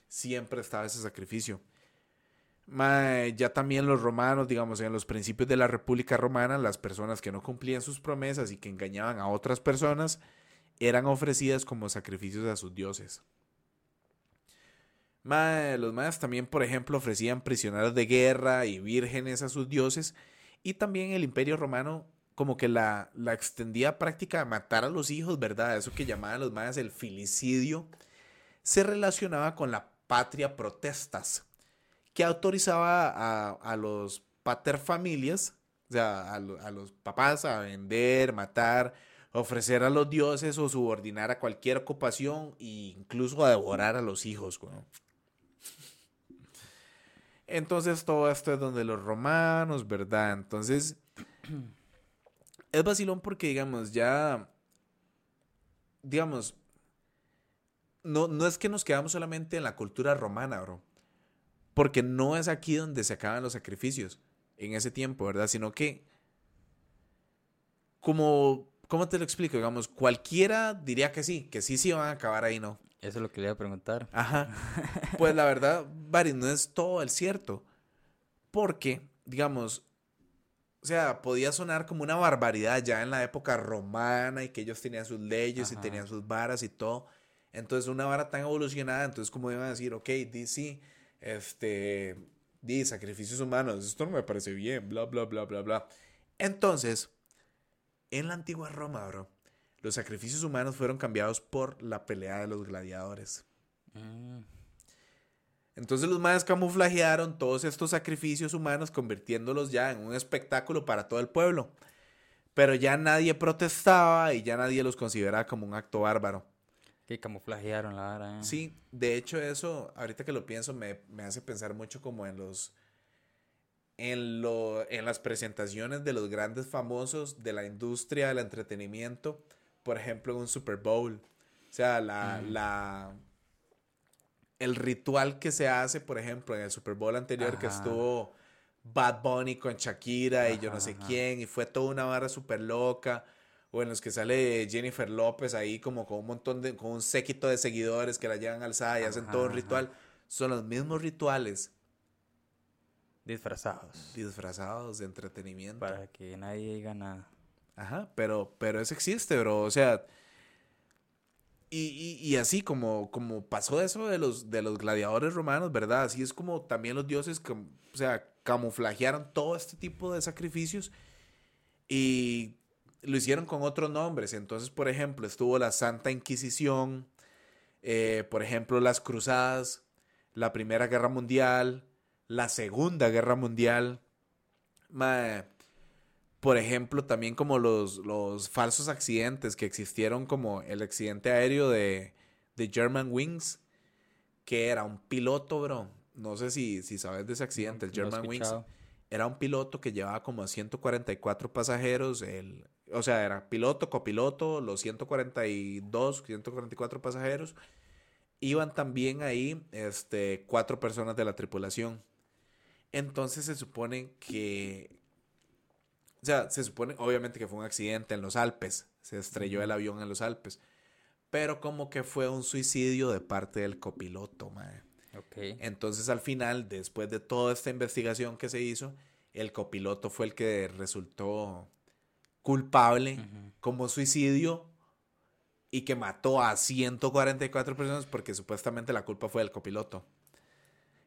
Siempre estaba ese sacrificio ya también los romanos, digamos, en los principios de la República Romana, las personas que no cumplían sus promesas y que engañaban a otras personas eran ofrecidas como sacrificios a sus dioses. los mayas también, por ejemplo, ofrecían prisioneros de guerra y vírgenes a sus dioses. Y también el imperio romano como que la, la extendía práctica de matar a los hijos, ¿verdad? Eso que llamaban los mayas el filicidio, se relacionaba con la patria protestas que autorizaba a, los paterfamilias, o sea, a, los papás a vender, matar, ofrecer a los dioses o subordinar a cualquier ocupación e incluso a devorar a los hijos. Entonces todo esto es donde los romanos, ¿verdad? Entonces es vacilón porque, digamos, ya, digamos, no, no es que nos quedamos solamente en la cultura romana, bro. Porque no es aquí donde se acaban los sacrificios en ese tiempo, ¿verdad? Sino que, como, ¿cómo te lo explico? Digamos, cualquiera diría que sí, que sí, sí van a acabar ahí, ¿no? Eso es lo que le iba a preguntar. Ajá. Pues la verdad, Barry, no es todo el cierto. Porque, digamos, o sea, podía sonar como una barbaridad ya en la época romana y que ellos tenían sus leyes y tenían sus varas y todo. Entonces, una vara tan evolucionada, entonces, como iban a decir, ok, sí, este, di sacrificios humanos, esto no me parece bien, bla, bla, bla, bla, bla. Entonces, en la antigua Roma, bro, los sacrificios humanos fueron cambiados por la pelea de los gladiadores. Mm. Entonces los mayas camuflajearon todos estos sacrificios humanos convirtiéndolos ya en un espectáculo para todo el pueblo. Pero ya nadie protestaba y ya nadie los consideraba como un acto bárbaro. Que camuflajearon la vara. ¿eh? Sí, de hecho eso, ahorita que lo pienso, me, hace pensar mucho como en los... En, lo, en las presentaciones de los grandes famosos de la industria del entretenimiento, por ejemplo, en un Super Bowl. O sea, la, mm. la, el ritual que se hace, por ejemplo, en el Super Bowl anterior que estuvo Bad Bunny con Shakira y yo no sé quién, y fue toda una barra súper loca o en los que sale Jennifer López ahí como con un montón de, con un séquito de seguidores que la llevan alzada y hacen todo un ritual. Son los mismos rituales. Disfrazados. Disfrazados de entretenimiento. Para que nadie diga nada. Ajá, pero, pero eso existe, bro. O sea, y, y, así como, como pasó eso de los, de los gladiadores romanos, ¿verdad? Así es como también los dioses, o sea, camuflajearon todo este tipo de sacrificios y lo hicieron con otros nombres. Entonces, por ejemplo, estuvo la Santa Inquisición, eh, por ejemplo, las Cruzadas, la Primera Guerra Mundial, la Segunda Guerra Mundial. por ejemplo, también como los, los falsos accidentes que existieron, como el accidente aéreo de, de German Wings, que era un piloto, bro. No sé si, si sabes de ese accidente, el German Wings. Era un piloto que llevaba como a 144 pasajeros. El, o sea, era piloto, copiloto, los 142, 144 pasajeros. Iban también ahí este, cuatro personas de la tripulación. Entonces se supone que O sea, se supone, obviamente que fue un accidente en los Alpes. Se estrelló el avión en los Alpes. Pero como que fue un suicidio de parte del copiloto. Ok. Entonces al final, después de toda esta investigación que se hizo, el copiloto fue el que resultó culpable Ujú. como suicidio y que mató a 144 personas porque supuestamente la culpa fue del copiloto.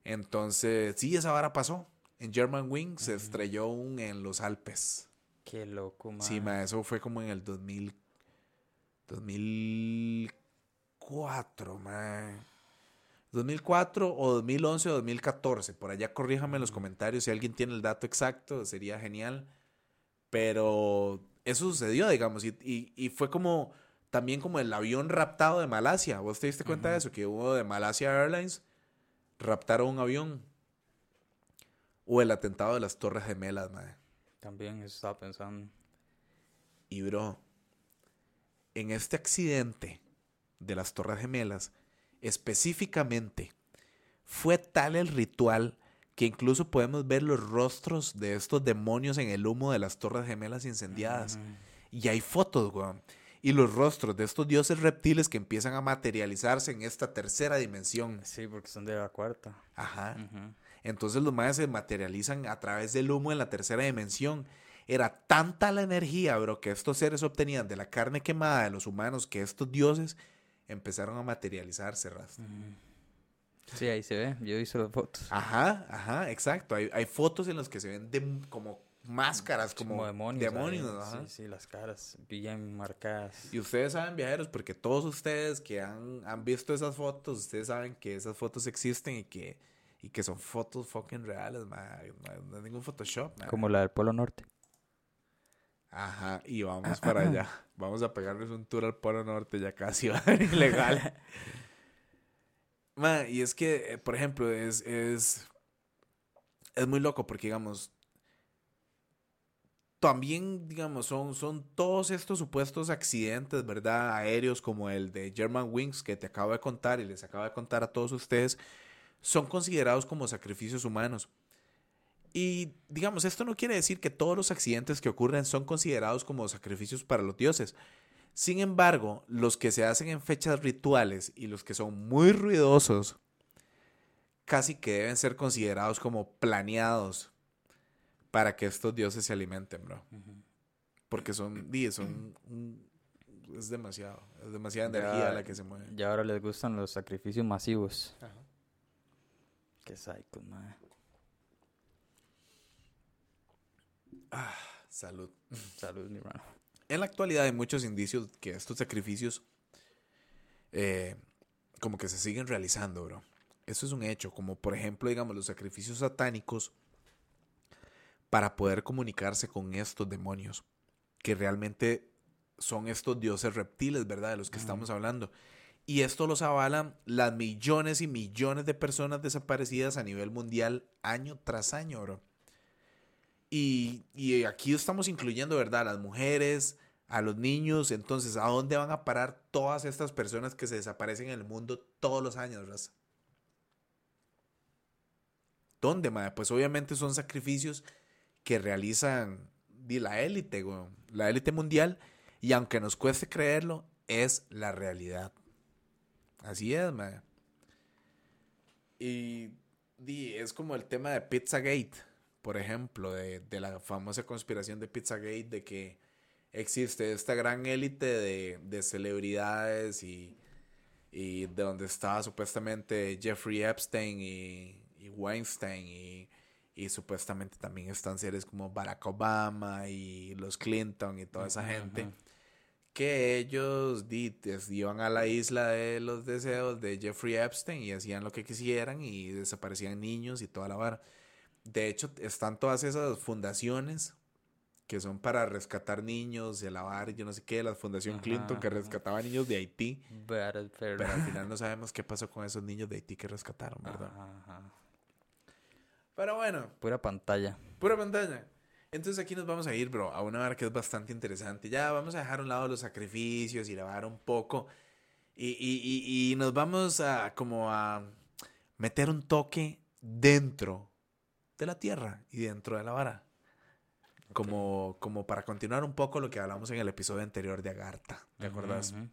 Entonces, sí, esa vara pasó. En German Wing se estrelló un en los Alpes. Qué loco, man. Sí, ma, eso fue como en el 2000, 2004, ma. 2004 o 2011 o 2014. Por allá corríjame en los comentarios si alguien tiene el dato exacto, sería genial. Pero eso sucedió, digamos, y, y- y fue como también como el avión raptado de Malasia. ¿Vos te diste cuenta de eso? Que hubo de Malasia Airlines, raptaron un avión. O el atentado de las Torres Gemelas, madre. También eso estaba pensando. Y bro, en este accidente de las Torres Gemelas, específicamente, fue tal el ritual que incluso podemos ver los rostros de estos demonios en el humo de las Torres Gemelas incendiadas. Y hay fotos, weón. Y los rostros de estos dioses reptiles que empiezan a materializarse en esta tercera dimensión. Sí, porque son de la cuarta. Ajá. Entonces los mayas se materializan a través del humo en la tercera dimensión. Era tanta la energía, bro, que estos seres obtenían de la carne quemada de los humanos que estos dioses empezaron a materializarse, Ras. Sí, ahí se ve. Yo hice las fotos. Ajá, ajá, exacto. Hay, hay fotos en las que se ven como máscaras, como, Como demonios. demonios, ajá. Sí, sí, las caras bien marcadas. Y ustedes saben, viajeros, porque todos ustedes que han, han visto esas fotos, ustedes saben que esas fotos existen y que, y que son fotos fucking reales, ma. No, es ningún Photoshop. Como la del Polo Norte. Ajá, y vamos para allá. Vamos a pegarles un tour al Polo Norte, ya casi va a ser ilegal. Y es que, eh, por ejemplo, es, es, es muy loco porque, digamos, también, digamos, son, son todos estos supuestos accidentes, ¿verdad? Aéreos como el de German Wings que te acabo de contar y les acabo de contar a todos ustedes, son considerados como sacrificios humanos. Y digamos, esto no quiere decir que todos los accidentes que ocurren son considerados como sacrificios para los dioses. Sin embargo, los que se hacen en fechas rituales y los que son muy ruidosos, casi que deben ser considerados como planeados para que estos dioses se alimenten, bro. Porque son, di, son, un- es demasiado, es demasiada energía Ya- la que se mueve. Y ahora les gustan los sacrificios masivos. Qué psycho, madre. Salud. Salud, mi hermano. En la actualidad hay muchos indicios que estos sacrificios eh, como que se siguen realizando, bro. Eso es un hecho, como por ejemplo, digamos, los sacrificios satánicos para poder comunicarse con estos demonios, que realmente son estos dioses reptiles, ¿verdad? De los que estamos hablando. Y esto los avalan las millones y millones de personas desaparecidas a nivel mundial año tras año, bro. Y, y aquí estamos incluyendo, ¿verdad? Las mujeres, a los niños. Entonces, ¿a dónde van a parar todas estas personas que se desaparecen en el mundo todos los años, raza? ¿Dónde, madre? Pues obviamente son sacrificios que realizan la élite, la élite mundial. Y aunque nos cueste creerlo, es la realidad. Así es, madre. Y es como el tema de Pizzagate, por ejemplo, de, de la famosa conspiración de Pizzagate, de que existe esta gran élite de, de celebridades y, y de donde estaba supuestamente Jeffrey Epstein y, y Weinstein y, y supuestamente también están seres como Barack Obama y los Clinton y toda esa gente que ellos di, des- iban a la isla de los deseos de Jeffrey Epstein y hacían lo que quisieran y desaparecían niños y toda la vara. De hecho, están todas esas fundaciones que son para rescatar niños de la vara, y yo no sé qué, la Fundación Ajá, Clinton que ajá. rescataba niños de Haití, Pero, pero, pero al final no sabemos qué pasó con esos niños de Haití que rescataron, ¿verdad? Ajá. Pero bueno, Pura pantalla. Pura pantalla. Entonces aquí nos vamos a ir, bro, a una hora que es bastante interesante. Ya vamos a dejar a un lado los sacrificios y lavar un poco. Y, y- y- y nos vamos a como a meter un toque dentro de la tierra y dentro de la vara. Como, como para continuar un poco lo que hablamos en el episodio anterior de Agartha. ¿Te Ujú, acuerdas? ujú.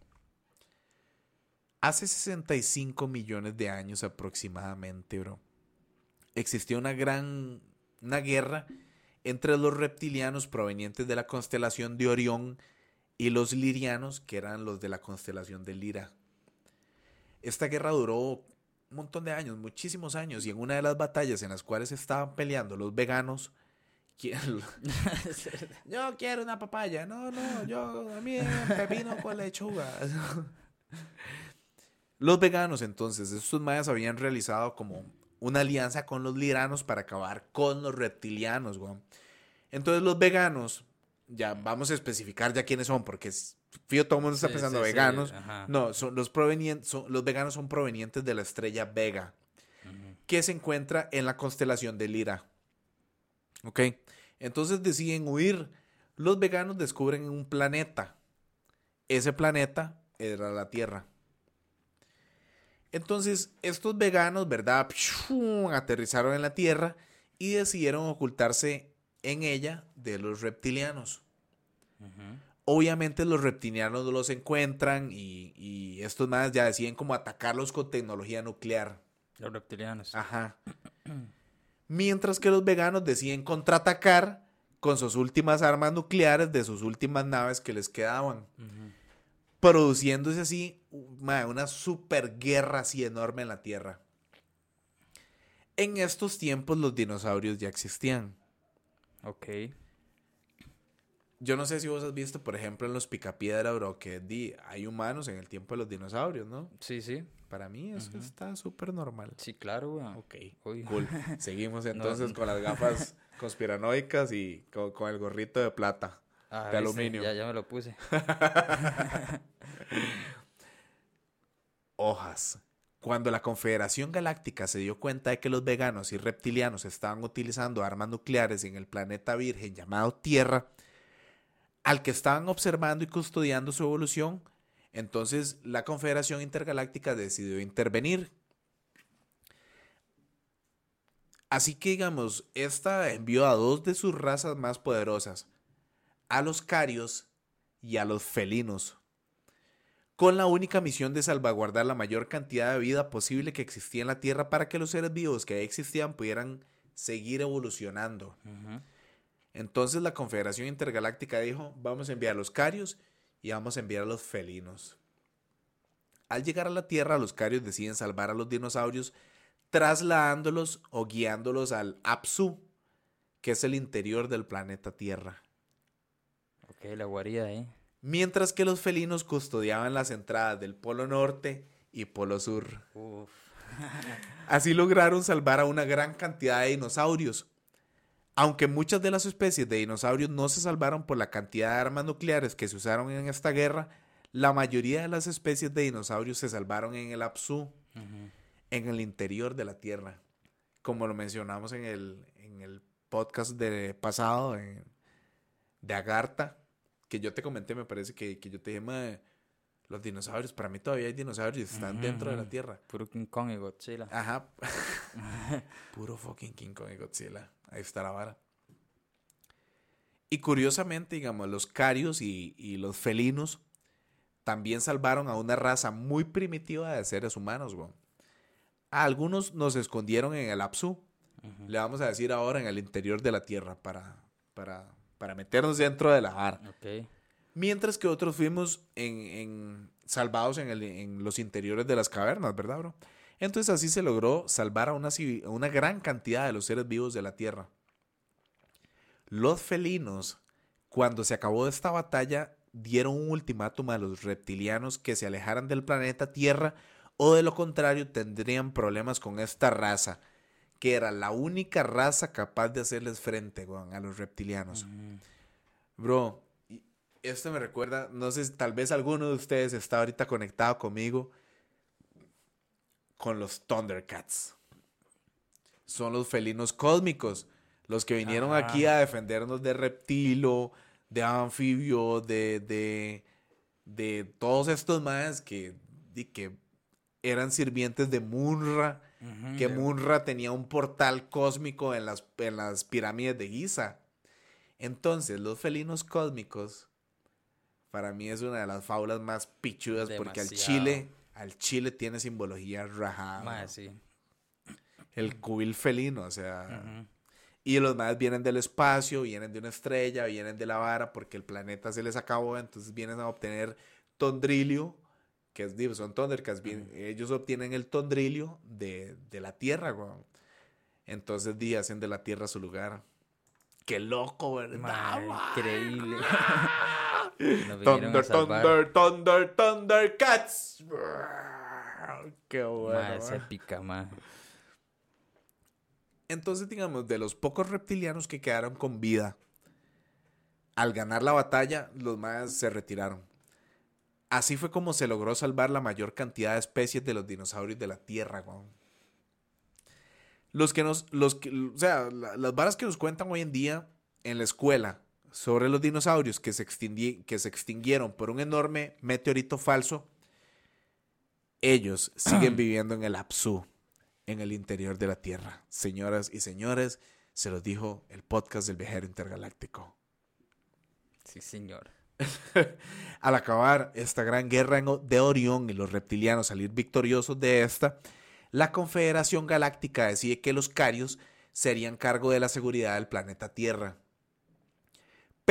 Hace 65 millones de años aproximadamente, bro, existió una gran una guerra entre los reptilianos provenientes de la constelación de Orión y los lirianos, que eran los de la constelación de Lira. Esta guerra duró un montón de años, muchísimos años, y en una de las batallas en las cuales estaban peleando los veganos, ¿quién- yo quiero una papaya, no, no, yo a mí pepino con lechuga. Los veganos, entonces, estos mayas habían realizado como una alianza con los liranos para acabar con los reptilianos. Entonces, los veganos, ya vamos a especificar ya quiénes son, porque es, fío, todo el mundo está Sí, pensando sí, veganos. No, son los, los veganos son provenientes de la estrella Vega, que se encuentra en la constelación de Lira. ¿Ok? Entonces deciden huir. Los veganos descubren un planeta. Ese planeta era la Tierra. Entonces, estos veganos, ¿verdad? Aterrizaron en la Tierra y decidieron ocultarse en ella de los reptilianos. Obviamente los reptilianos los encuentran y, y estos más ya deciden como atacarlos con tecnología nuclear. Los reptilianos. Ajá. Mientras que los veganos deciden contraatacar con sus últimas armas nucleares de sus últimas naves que les quedaban. Produciéndose así una super guerra así enorme en la Tierra. En estos tiempos los dinosaurios ya existían. Ok. Yo no sé si vos has visto, por ejemplo, en los Picapiedra, bro, que hay humanos en el tiempo de los dinosaurios, ¿no? Sí, sí. Para mí eso está súper normal. Sí, claro, weón. Ok, Uy. cool. Seguimos entonces no. con las gafas conspiranoicas y con, con el gorrito de plata. Ah, de aluminio. Ya, ya me lo puse. Hojas. Cuando la Confederación Galáctica se dio cuenta de que los veganos y reptilianos estaban utilizando armas nucleares en el planeta virgen llamado Tierra, al que estaban observando y custodiando su evolución, entonces la Confederación Intergaláctica decidió intervenir. Así que, digamos, esta envió a dos de sus razas más poderosas, a los carios y a los felinos, con la única misión de salvaguardar la mayor cantidad de vida posible que existía en la Tierra para que los seres vivos que ahí existían pudieran seguir evolucionando. Entonces la Confederación Intergaláctica dijo, vamos a enviar a los carios y vamos a enviar a los felinos. Al llegar a la Tierra, los carios deciden salvar a los dinosaurios trasladándolos o guiándolos al Apsu, que es el interior del planeta Tierra. Ok, la guarida ahí. Mientras que los felinos custodiaban las entradas del Polo Norte y Polo Sur. Uf. Así lograron salvar a una gran cantidad de dinosaurios. Aunque muchas de las especies de dinosaurios no se salvaron por la cantidad de armas nucleares que se usaron en esta guerra, la mayoría de las especies de dinosaurios se salvaron en el Apsu, en el interior de la Tierra. Como lo mencionamos en el, en el podcast de pasado en- de Agartha, que yo te comenté, me parece que, que yo te dije, "Mae, los dinosaurios, para mí todavía hay dinosaurios, están dentro de la. Tierra. Puro King Kong y Godzilla. Ajá. Puro fucking King Kong y Godzilla. Ahí está la vara. Y curiosamente, digamos, los carios y, y los felinos también salvaron a una raza muy primitiva de seres humanos. A algunos nos escondieron en el Apsu. Le vamos a decir ahora en el interior de la Tierra para, para, para meternos dentro de la vara. Mientras que otros fuimos en, en- salvados en, el- en los interiores de las cavernas, ¿verdad, bro? Entonces así se logró salvar a una, gran cantidad de los seres vivos de la Tierra. Los felinos, cuando se acabó esta batalla, dieron un ultimátum a los reptilianos que se alejaran del planeta Tierra o de lo contrario tendrían problemas con esta raza, que era la única raza capaz de hacerles frente a los reptilianos. Ujú. Bro, esto me recuerda, no sé, si tal vez alguno de ustedes está ahorita conectado conmigo con los Thundercats. Son los felinos cósmicos, los que vinieron Ajá. aquí a defendernos de reptilo, de anfibio, de, de, de todos estos más que, que eran sirvientes de Munra, que Munra tenía un portal cósmico en las, en las pirámides de Giza. Entonces, los felinos cósmicos, para mí es una de las faulas más pichudas porque al chile, al chile tiene simbología rajada. ¿no? sí. El cubil felino, o sea. Y los más vienen del espacio, vienen de una estrella, vienen de la vara porque el planeta se les acabó, entonces vienen a obtener tondrilio, que es, son Thundercats, bien- ellos obtienen el tondrilio de, de la Tierra, weón. Entonces, di, hacen de la Tierra su lugar. ¡Qué loco, verdad! Increíble. Nos Thunder, salvar. Thunder, Thunder, Thundercats. ¡Qué bueno! Mae, es mae. épica, mae. Entonces, digamos, de los pocos reptilianos que quedaron con vida, al ganar la batalla, los más se retiraron. Así fue como se logró salvar la mayor cantidad de especies de los dinosaurios de la Tierra, weón. Los que nos, los que, o sea, la- las varas que nos cuentan hoy en día en la escuela sobre los dinosaurios que se, que se extinguieron por un enorme meteorito falso, ellos siguen viviendo en el Apsu, en el interior de la Tierra. Señoras y señores, se los dijo el podcast del viajero intergaláctico. Sí, señor. Al acabar esta gran guerra de Orión y los reptilianos salir victoriosos de esta, la Confederación Galáctica decide que los Carios serían cargo de la seguridad del planeta Tierra.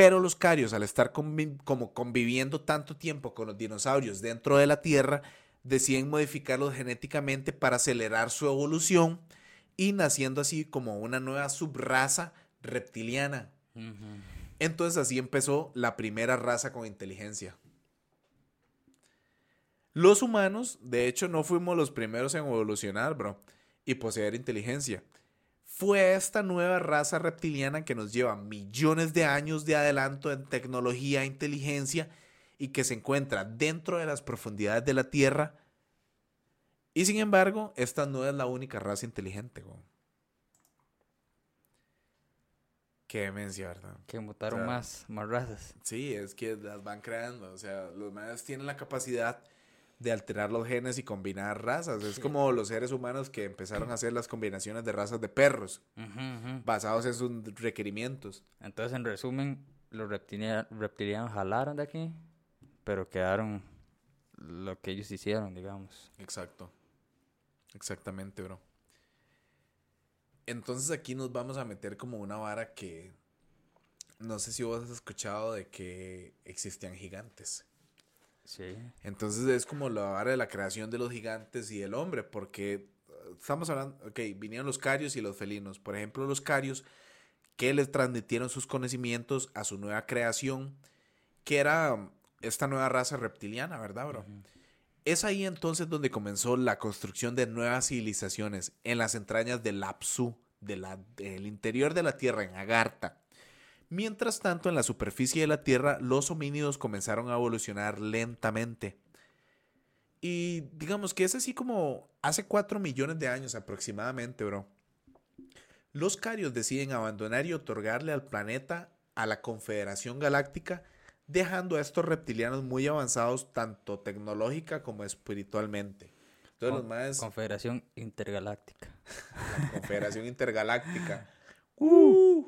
Pero los Carios, al estar convi- como conviviendo tanto tiempo con los dinosaurios dentro de la Tierra, deciden modificarlos genéticamente para acelerar su evolución y naciendo así como una nueva subraza reptiliana. Entonces así empezó la primera raza con inteligencia. Los humanos, de hecho, no fuimos los primeros en evolucionar, bro, y poseer inteligencia. Fue esta nueva raza reptiliana que nos lleva millones de años de adelanto en tecnología e inteligencia y que se encuentra dentro de las profundidades de la Tierra. Y sin embargo, esta no es la única raza inteligente, bro. Qué demencia, ¿verdad? Que mutaron O sea, más, más razas. Sí, es que las van creando. O sea, los más tienen la capacidad de alterar los genes y combinar razas. Es Sí. como los seres humanos que empezaron a hacer las combinaciones de razas de perros, basados en sus requerimientos. Entonces, en resumen, los reptilia- reptilianos jalaron de aquí, pero quedaron lo que ellos hicieron, digamos. Exacto. Exactamente, bro. Entonces aquí nos vamos a meter como una vara que... No sé si vos has escuchado de que existían gigantes. Sí. Entonces es como la vara de la creación de los gigantes y el hombre, porque eh, estamos hablando, ok, vinieron los carios y los felinos. Por ejemplo, los carios que les transmitieron sus conocimientos a su nueva creación, que era um, esta nueva raza reptiliana, ¿verdad, bro? Es ahí entonces donde comenzó la construcción de nuevas civilizaciones en las entrañas del Apsu, de la- del interior de la Tierra, en Agartha. Mientras tanto, en la superficie de la Tierra, los homínidos comenzaron a evolucionar lentamente. Y digamos que es así como hace 4 millones de años aproximadamente, bro. Los carios deciden abandonar y otorgarle al planeta a la Confederación Galáctica, dejando a estos reptilianos muy avanzados tanto tecnológica como espiritualmente. Entonces los más Confederación Intergaláctica. la Confederación Intergaláctica. Uh,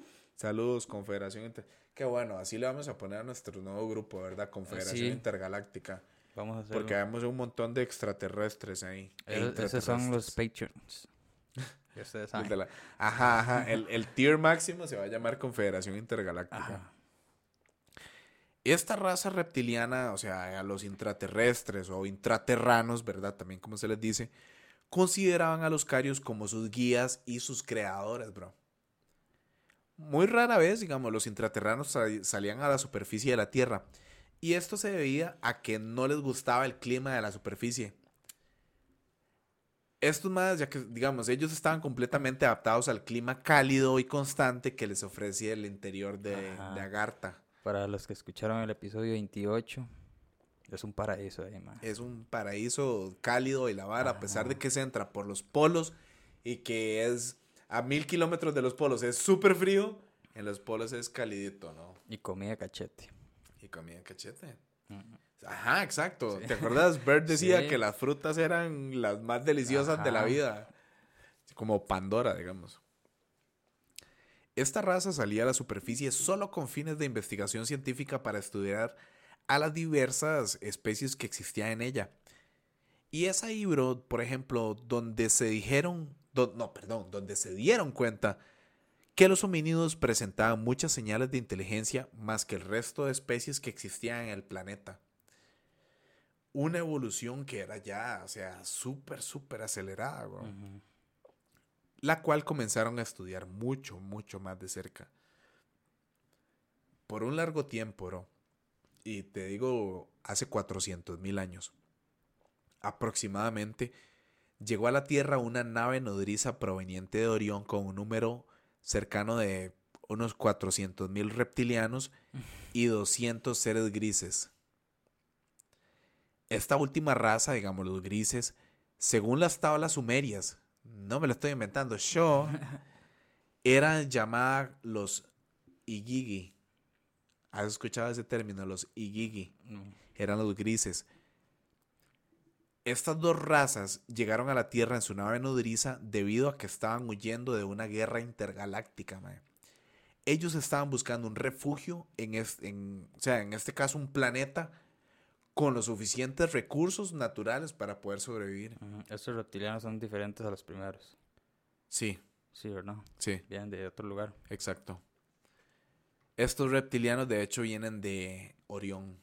saludos, Confederación Inter... Qué bueno, así le vamos a poner a nuestro nuevo grupo, ¿verdad? Confederación Sí. Intergaláctica. Vamos a hacer. Porque vemos un montón de extraterrestres ahí. e esos son los de la- Ajá, ajá. El, el tier máximo se va a llamar Confederación Intergaláctica. Ajá. Esta raza reptiliana, o sea, a los intraterrestres o intraterranos, ¿verdad? También como se les dice, consideraban a los carios como sus guías y sus creadores, bro. Muy rara vez, digamos, los intraterranos sal- salían a la superficie de la Tierra. Y esto se debía a que no les gustaba el clima de la superficie. Estos más, ya que, digamos, ellos estaban completamente adaptados al clima cálido y constante que les ofrecía el interior de, de Agartha. Para los que escucharon el episodio 28, es un paraíso man. Es un paraíso cálido y la vara, a pesar de que se entra por los polos y que es a mil kilómetros de los polos, es súper frío, en los polos es calidito, ¿no? Y comida cachete. Y comida cachete. Ajá, exacto. ¿Te acuerdas? Bert decía Sí. que las frutas eran las más deliciosas de la vida. Como Pandora, digamos. Esta raza salía a la superficie solo con fines de investigación científica para estudiar a las diversas especies que existían en ella. Y es ahí, bro, por ejemplo, donde se dijeron, no, perdón, donde se dieron cuenta que los homínidos presentaban muchas señales de inteligencia más que el resto de especies que existían en el planeta. Una evolución que era ya, o sea, súper, súper acelerada, bro. La cual comenzaron a estudiar mucho, mucho más de cerca. Por un largo tiempo, bro. Y te digo, hace 400 mil años aproximadamente, llegó a la Tierra una nave nodriza proveniente de Orión con un número cercano de unos 400 mil reptilianos y 200 seres grises. Esta última raza, digamos los grises, según las tablas sumerias, no me lo estoy inventando, yo, eran llamadas los Igigi. ¿Has escuchado ese término? Los Igigi. Eran los grises. Estas dos razas llegaron a la Tierra en su nave nodriza debido a que estaban huyendo de una guerra intergaláctica. Ellos estaban buscando un refugio, en, en, o sea, en este caso un planeta con los suficientes recursos naturales para poder sobrevivir. Estos reptilianos son diferentes a los primeros. Sí. Sí, ¿verdad? Sí. Vienen de otro lugar. Exacto. Estos reptilianos de hecho vienen de Orión.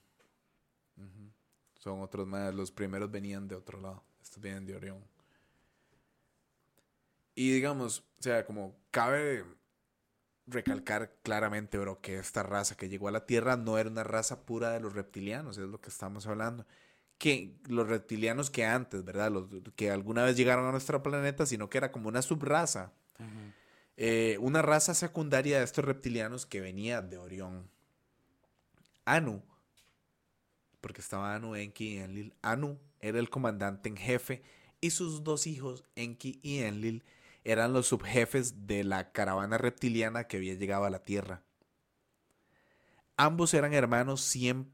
Son otros más. Los primeros venían de otro lado. Estos vienen de Orión. Y digamos, o sea, como cabe recalcar claramente, bro, que esta raza que llegó a la Tierra no era una raza pura de los reptilianos, es lo que estamos hablando. Que los reptilianos que antes, ¿verdad? Los que alguna vez llegaron a nuestro planeta, sino que era como una subraza. Eh, una raza secundaria de estos reptilianos que venía de Orión. Anu porque estaba Anu, Enki y Enlil. Anu era el comandante en jefe y sus dos hijos, Enki y Enlil, eran los subjefes de la caravana reptiliana que había llegado a la Tierra. Ambos eran hermanos siempre,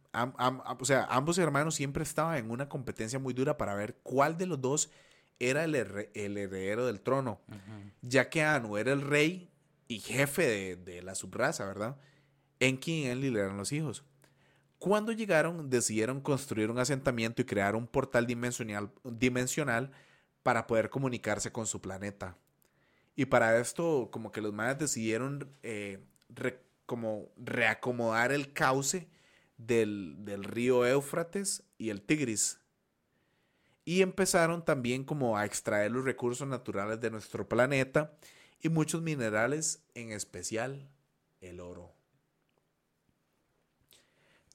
o sea, ambos hermanos siempre estaban en una competencia muy dura para ver cuál de los dos era el, heredero del trono, ya que Anu era el rey y jefe de, de la subraza, ¿verdad? Enki y Enlil eran los hijos. Cuando llegaron, decidieron construir un asentamiento y crear un portal dimensional, para poder comunicarse con su planeta. Y para esto, como que los mayas decidieron eh, como reacomodar el cauce del, del, río Éufrates y el Tigris. Y empezaron también como a extraer los recursos naturales de nuestro planeta y muchos minerales, en especial el oro.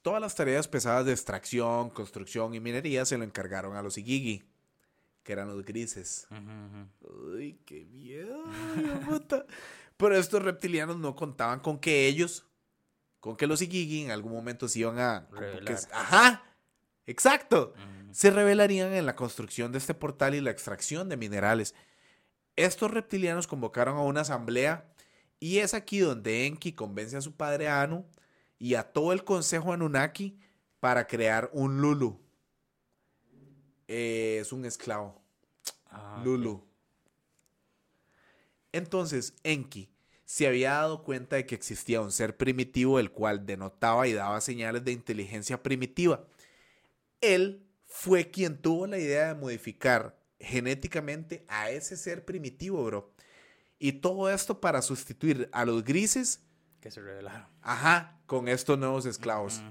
Todas las tareas pesadas de extracción, construcción y minería se lo encargaron a los Igigi, que eran los grises. Uy, qué miedo, puta. Pero estos reptilianos no contaban con que ellos, con que los Igigi en algún momento se iban a... ajá, exacto. Se revelarían en la construcción de este portal y la extracción de minerales. Estos reptilianos convocaron a una asamblea y es aquí donde Enki convence a su padre Anu y a todo el consejo Anunnaki para crear un Lulu. Eh, es un esclavo. Ah, Lulu. Entonces, Enki se había dado cuenta de que existía un ser primitivo el cual denotaba y daba señales de inteligencia primitiva. Él fue quien tuvo la idea de modificar genéticamente a ese ser primitivo, bro. Y todo esto para sustituir a los grises que se revelaron. Ajá, con estos nuevos esclavos.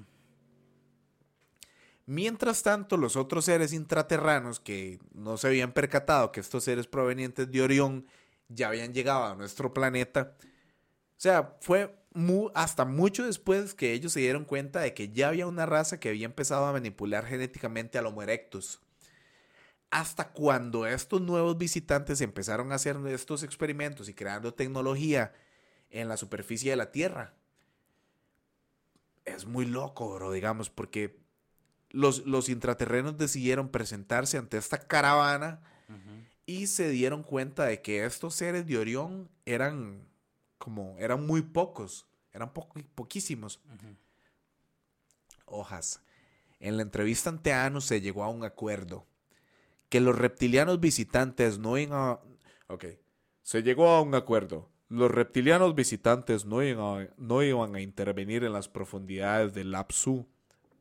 Mientras tanto, los otros seres intraterranos que no se habían percatado que estos seres provenientes de Orión ya habían llegado a nuestro planeta, o sea, fue hasta mucho después que ellos se dieron cuenta de que ya había una raza que había empezado a manipular genéticamente al Homo erectus. Hasta cuando estos nuevos visitantes empezaron a hacer estos experimentos y creando tecnología en la superficie de la Tierra. Es muy loco, bro, digamos, porque los, los intraterrenos decidieron presentarse ante esta caravana y se dieron cuenta de que estos seres de Orión eran como, eran muy pocos, eran poquísimos. Hojas. En la entrevista ante Anu se llegó a un acuerdo que los reptilianos visitantes no iban a... Ok, se llegó a un acuerdo Los reptilianos visitantes no iban, a, no iban a intervenir en las profundidades del Lapsu,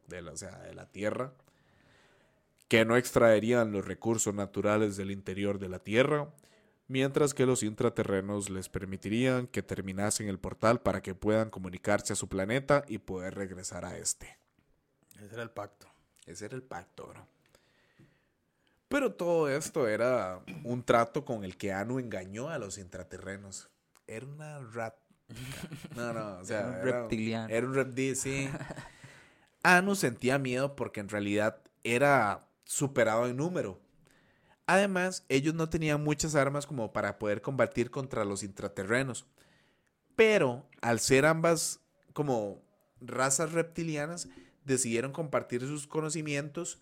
de la, o sea, de la Tierra, que no extraerían los recursos naturales del interior de la Tierra, mientras que los intraterrenos les permitirían que terminasen el portal para que puedan comunicarse a su planeta y poder regresar a este. Ese era el pacto. Ese era el pacto, bro. Pero todo esto era un trato con el que Anu engañó a los intraterrenos. Era una rat. No, no, o sea, Era un era- reptiliano. Era un reptil, sí. Anu sentía miedo porque en realidad era superado en número. Además, ellos no tenían muchas armas como para poder combatir contra los intraterrenos. Pero al ser ambas como razas reptilianas, decidieron compartir sus conocimientos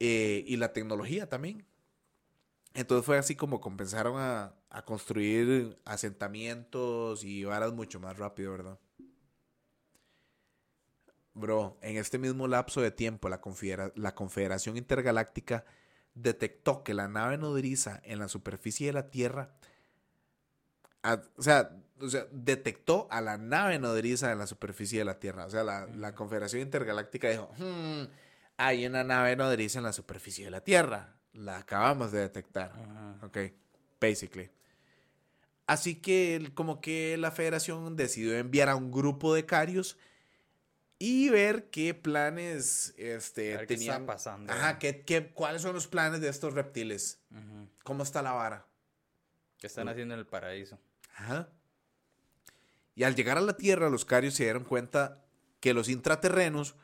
eh, y la tecnología también. Entonces fue así como comenzaron a, a construir asentamientos y varas mucho más rápido, ¿verdad? Bro, en este mismo lapso de tiempo, la, confedera- la Confederación Intergaláctica detectó que la nave nodriza en la superficie de la Tierra, a- o, sea, o sea, detectó a la nave nodriza en la superficie de la Tierra. O sea, la, la Confederación Intergaláctica dijo, "Hmm, hay una nave nodriza en la superficie de la Tierra. La acabamos de detectar. Ajá. Ok, basically. Así que como que la federación decidió enviar a un grupo de carios y ver qué planes este, ver qué está tenían. pasando. Ajá, qué, qué- cuáles son los planes de estos reptiles. Ujú. ¿Cómo está la vara? ¿Qué están haciendo en el paraíso? Ajá. Y al llegar a la Tierra, los carios se dieron cuenta que los intraterrenos,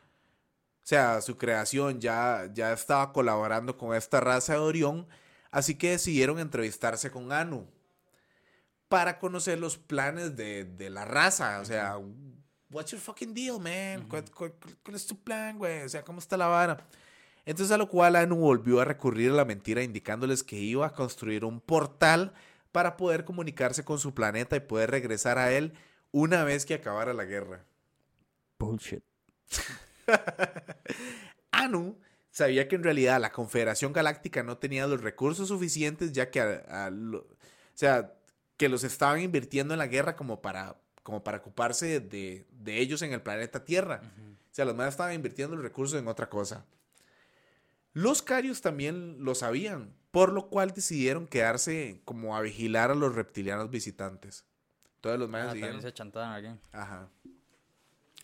sea, su creación ya, ya estaba colaborando con esta raza de Orión, así que decidieron entrevistarse con Anu para conocer los planes de, de la raza. O sea, what's your fucking deal, man? ¿Cuál, cuál- cuál es tu plan, güey? O sea, ¿cómo está la vara? Entonces, a lo cual Anu volvió a recurrir a la mentira indicándoles que iba a construir un portal para poder comunicarse con su planeta y poder regresar a él una vez que acabara la guerra. Bullshit. Anu sabía que en realidad la Confederación Galáctica no tenía los recursos suficientes ya que a- a lo- o sea, que los estaban invirtiendo en la guerra como para, como para ocuparse de, de ellos en el planeta Tierra. O sea, los más estaban invirtiendo los recursos en otra cosa. Los carios también lo sabían, por lo cual decidieron quedarse como a vigilar a los reptilianos visitantes. Todos los Ah, más también se chantaban aquí. Ajá.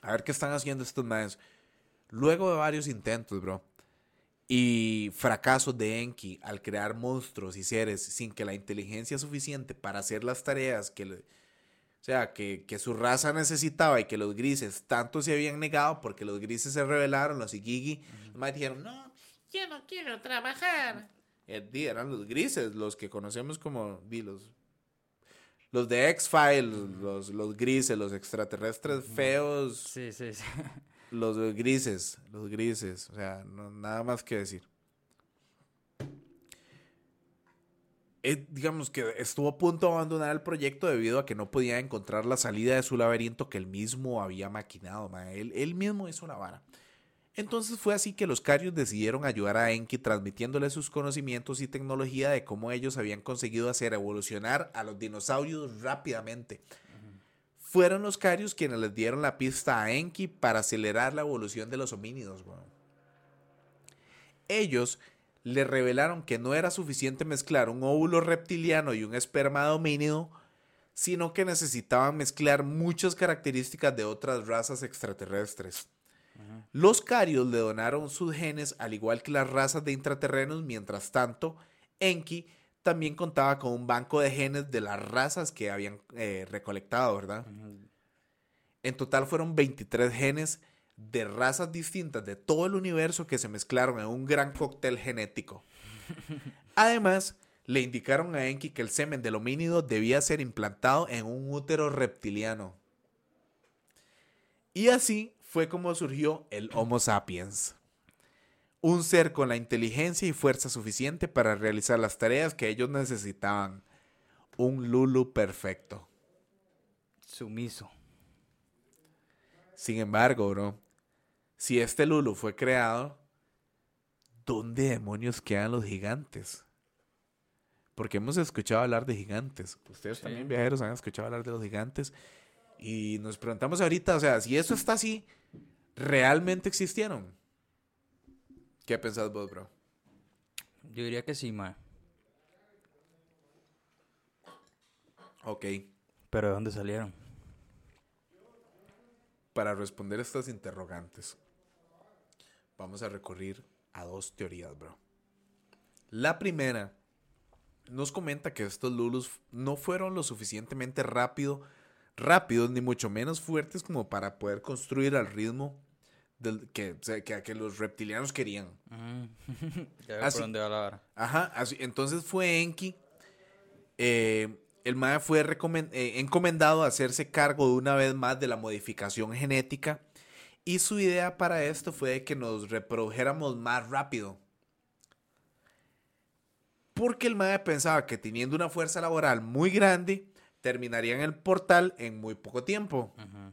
A ver qué están haciendo estos manes. Luego de varios intentos, bro. Y fracasos de Enki al crear monstruos y seres sin que la inteligencia suficiente para hacer las tareas que le- o sea, que, que su raza necesitaba y que los grises tanto se habían negado porque los grises se rebelaron, los Igigi, los manes dijeron, no, Yo no quiero trabajar. eh, di, eran los grises, los que conocemos como di, los, los de X-Files, los, los grises, los extraterrestres feos, Sí, sí, sí. los grises, los grises, o sea, no- nada más que decir. Eh, digamos que estuvo a punto de abandonar el proyecto debido a que no podía encontrar la salida de su laberinto que él mismo había maquinado. ma. Él, mismo hizo la vara. Entonces fue así que los Carios decidieron ayudar a Enki transmitiéndole sus conocimientos y tecnología de cómo ellos habían conseguido hacer evolucionar a los dinosaurios rápidamente. Fueron los Carios quienes les dieron la pista a Enki para acelerar la evolución de los homínidos. weón. Ellos le revelaron que no era suficiente mezclar un óvulo reptiliano y un esperma de homínido, sino que necesitaban mezclar muchas características de otras razas extraterrestres. Los carios le donaron sus genes al igual que las razas de intraterrenos, mientras tanto, Enki también contaba con un banco de genes de las razas que habían eh, recolectado, ¿verdad? En total fueron 23 genes de razas distintas de todo el universo que se mezclaron en un gran cóctel genético. Además, le indicaron a Enki que el semen del homínido debía ser implantado en un útero reptiliano. Y así fue como surgió el Homo sapiens. Un ser con la inteligencia y fuerza suficiente para realizar las tareas que ellos necesitaban. Un Lulu perfecto. Sumiso. Sin embargo, bro, si este Lulu fue creado, ¿dónde demonios quedan los gigantes? Porque hemos escuchado hablar de gigantes. Ustedes Sí. también, viajeros, han escuchado hablar de los gigantes. Y nos preguntamos ahorita, o sea, si eso está así, ¿realmente existieron? ¿Qué pensás vos, bro? Yo diría que sí, ma. Ok. Pero ¿de dónde salieron? Para responder estas interrogantes, vamos a recurrir a dos teorías, bro. La primera nos comenta que estos lulus no fueron lo suficientemente rápido, rápidos ni mucho menos fuertes como para poder construir al ritmo del, que, que, que los reptilianos querían. Mm. ya Así- por dónde va la vara. Ajá, así- entonces fue Enki. eh, el MAE fue eh, encomendado a hacerse cargo de una vez más de la modificación genética. Y su idea para esto fue de que nos reprodujéramos más rápido. Porque el MAE pensaba que teniendo una fuerza laboral muy grande, terminarían el portal en muy poco tiempo. Ujú.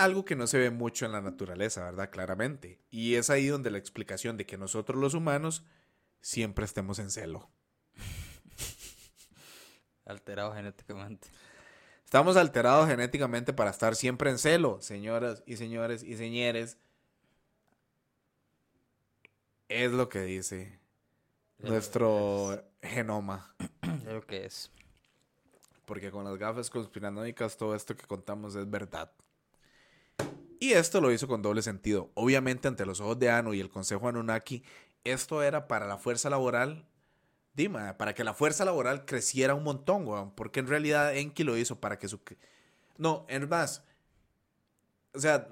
Algo que no se ve mucho en la naturaleza, ¿verdad? Claramente. Y es ahí donde la explicación de que nosotros los humanos siempre estemos en celo. Alterado genéticamente. Estamos alterados genéticamente para estar siempre en celo, señoras y señores y señores. Es lo que dice nuestro genoma. Es lo que es. Porque con las gafas conspiranoicas todo esto que contamos es verdad. Y esto lo hizo con doble sentido. Obviamente ante los ojos de Anu y el Consejo Anunnaki, esto era para la fuerza laboral, Dima, para que la fuerza laboral creciera un montón, weón. Porque en realidad Enki lo hizo para que su... No, es más. O sea,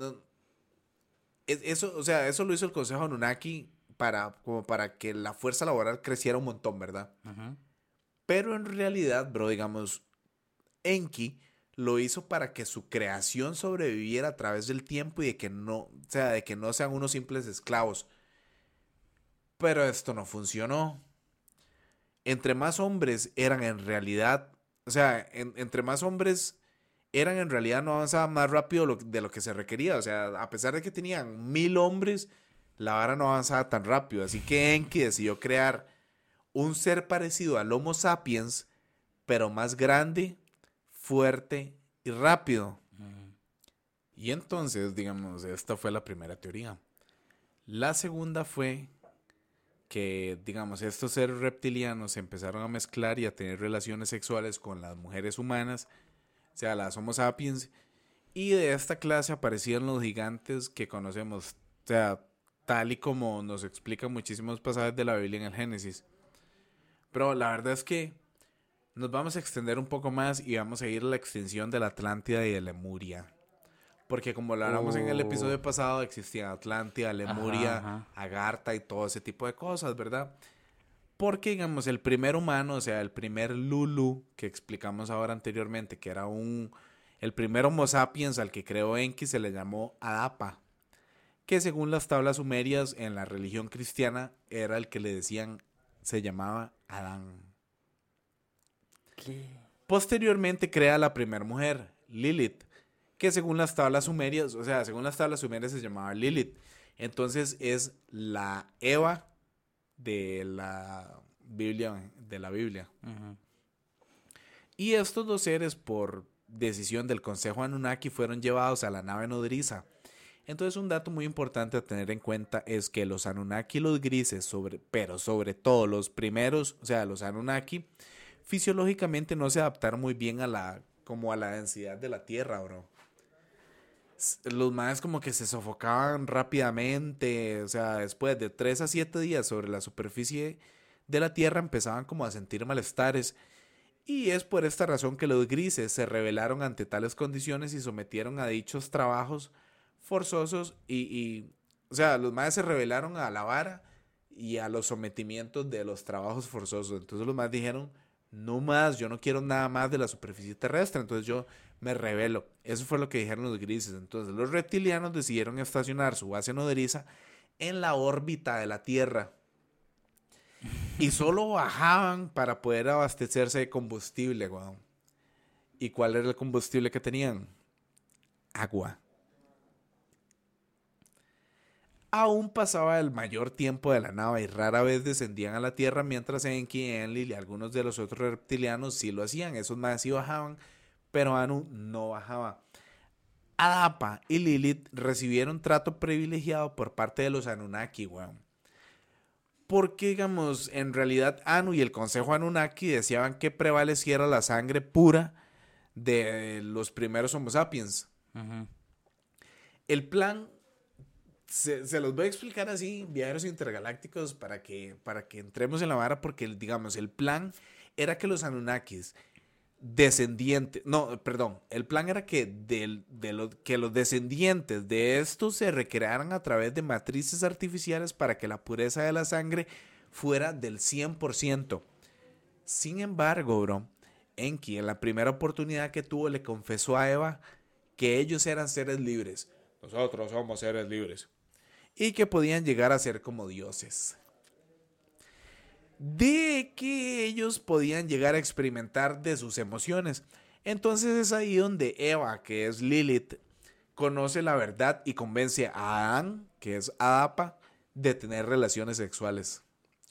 eso, o sea, eso lo hizo el Consejo Anunnaki para, como para que la fuerza laboral creciera un montón, ¿verdad? Pero en realidad, bro, digamos, Enki lo hizo para que su creación sobreviviera a través del tiempo y de que no, sea, de que no sean unos simples esclavos. Pero esto no funcionó. Entre más hombres eran en realidad, o sea, en- entre más hombres eran en realidad no avanzaban más rápido de lo que se requería. O sea, a pesar de que tenían mil hombres, la vara no avanzaba tan rápido. Así que Enki decidió crear un ser parecido al Homo sapiens, pero más grande, fuerte y rápido. Y entonces, digamos, esta fue la primera teoría. La segunda fue que, digamos, estos seres reptilianos se empezaron a mezclar y a tener relaciones sexuales con las mujeres humanas, o sea, las Homo sapiens, y de esta clase aparecían los gigantes que conocemos, o sea, tal y como nos explican muchísimos pasajes de la Biblia en el Génesis. Pero la verdad es que nos vamos a extender un poco más y vamos a ir a la extensión de la Atlántida y de Lemuria. Porque como lo hablamos en el Oh. episodio pasado, existía Atlántida, Lemuria, ajá. Agartha y todo ese tipo de cosas, ¿verdad? Porque, digamos, el primer humano, o sea, el primer Lulu que explicamos ahora anteriormente, que era un... El primer Homo sapiens al que creó Enki se le llamó Adapa, que según las tablas sumerias en la religión cristiana era el que le decían, se llamaba Adán. Posteriormente crea la primera mujer, Lilith, que según las tablas sumerias, o sea, según las tablas sumerias se llamaba Lilith. Entonces es la Eva de la Biblia, de la Biblia. Y estos dos seres, por decisión del Consejo Anunnaki, fueron llevados a la nave nodriza. Entonces, un dato muy importante a tener en cuenta es que los Anunnaki y los grises, sobre, pero sobre todo los primeros, o sea, los Anunnaki, fisiológicamente no se adaptaron muy bien a la, como a la densidad de la Tierra, bro. Los más como que se sofocaban rápidamente, o sea, después de 3 a 7 días sobre la superficie de la Tierra empezaban como a sentir malestares. Y es por esta razón que los grises se rebelaron ante tales condiciones y sometieron a dichos trabajos forzosos y, y, o sea, los más se rebelaron a la vara y a los sometimientos de los trabajos forzosos. Entonces los más dijeron, no más, yo no quiero nada más de la superficie terrestre, entonces yo me rebelo. Eso fue lo que dijeron los grises. Entonces los reptilianos decidieron estacionar su base nodriza en la órbita de la Tierra. Y solo bajaban para poder abastecerse de combustible, weón. ¿Y cuál era el combustible que tenían? Agua. Aún pasaba el mayor tiempo de la nave y rara vez descendían a la Tierra, mientras Enki, Enlil y algunos de los otros reptilianos sí lo hacían. Esos más sí bajaban, pero Anu no bajaba. Adapa y Lilith recibieron trato privilegiado por parte de los Anunnaki, weón. Porque, digamos, en realidad Anu y el Consejo Anunnaki deseaban que prevaleciera la sangre pura de los primeros Homo sapiens. El plan se, los voy a explicar así, viajeros intergalácticos, para que, para que entremos en la vara, porque digamos, el plan era que los Anunnakis descendientes, no, perdón, el plan era que, del- de lo- que los descendientes de estos se recrearan a través de matrices artificiales para que la pureza de la sangre fuera del 100%. Sin embargo, bro, Enki en la primera oportunidad que tuvo le confesó a Eva que ellos eran seres libres. Nosotros somos seres libres. Y que podían llegar a ser como dioses. De que ellos podían llegar a experimentar de sus emociones. Entonces es ahí donde Eva, que es Lilith, conoce la verdad y convence a Adán, que es Adapa, de tener relaciones sexuales.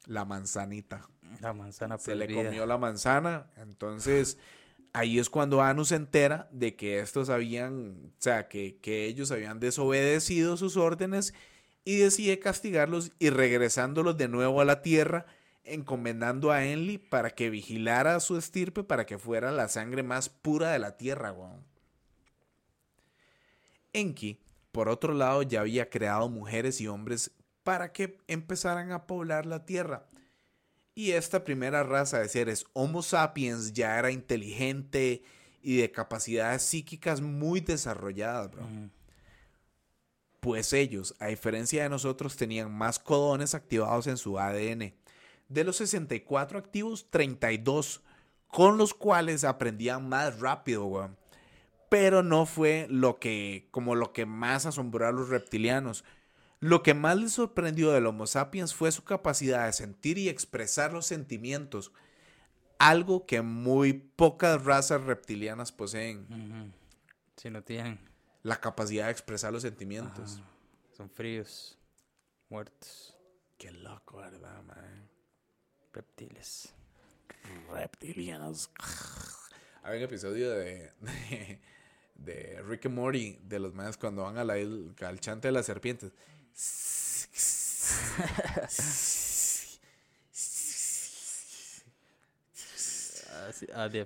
La manzanita La manzana se le comió la manzana. Entonces, ahí es cuando Anu se entera de que estos habían, o sea, que, que ellos habían desobedecido sus órdenes y decide castigarlos y regresándolos de nuevo a la tierra, encomendando a Enli para que vigilara a su estirpe para que fuera la sangre más pura de la tierra, weón. Enki, por otro lado, ya había creado mujeres y hombres para que empezaran a poblar la tierra. Y esta primera raza de seres Homo sapiens ya era inteligente y de capacidades psíquicas muy desarrolladas, bro. Pues ellos, a diferencia de nosotros, tenían más codones activados en su ADN. De los 64 activos, 32, con los cuales aprendían más rápido, weón. Pero no fue lo que, como lo que más asombró a los reptilianos. Lo que más les sorprendió del Homo sapiens fue su capacidad de sentir y expresar los sentimientos. Algo que muy pocas razas reptilianas poseen. Si no tienen, La capacidad de expresar los sentimientos. Ajá. son fríos, muertos, Qué loco, ¿verdad, man? reptiles. Reptilianos. Hay un episodio de, de, de Rick and Morty de los más cuando van a la, al chante de las serpientes. Ah, sí, ah, de pie. Sí.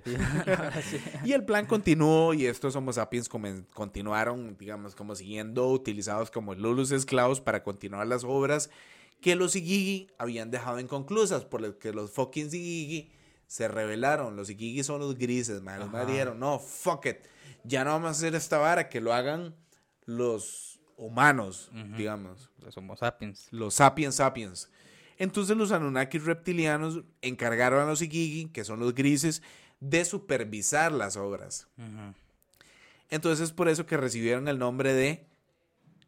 Y el plan continuó y estos Homo sapiens continuaron, digamos, como siguiendo utilizados como lulos esclavos para continuar las obras que los Igigi habían dejado inconclusas, por lo que los fucking Igigi se rebelaron. Los Igigi son los grises, man. Los más dijeron, no, fuck it. Ya no vamos a hacer esta vara, que lo hagan los humanos, digamos Los Homo sapiens. los sapiens sapiens. Entonces los Anunnakis reptilianos encargaron a los Igigi, que son los grises, de supervisar las obras. Entonces es por eso que recibieron el nombre de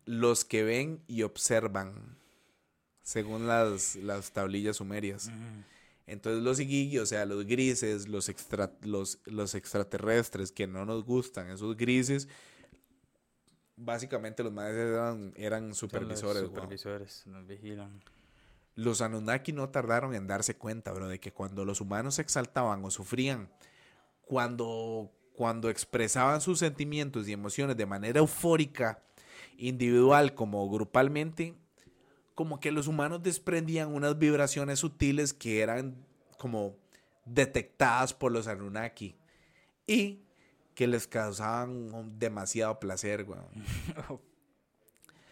los que ven y observan, según las, las tablillas sumerias. Entonces los Igigi, o sea, los grises, los, extra, los, los extraterrestres que no nos gustan, esos grises, básicamente los más eran, eran los supervisores. weón. supervisores, nos vigilan. Los Anunnaki no tardaron en darse cuenta, bro, de que cuando los humanos se exaltaban o sufrían, cuando, cuando expresaban sus sentimientos y emociones de manera eufórica, individual como grupalmente, como que los humanos desprendían unas vibraciones sutiles que eran como detectadas por los Anunnaki y que les causaban demasiado placer, weón.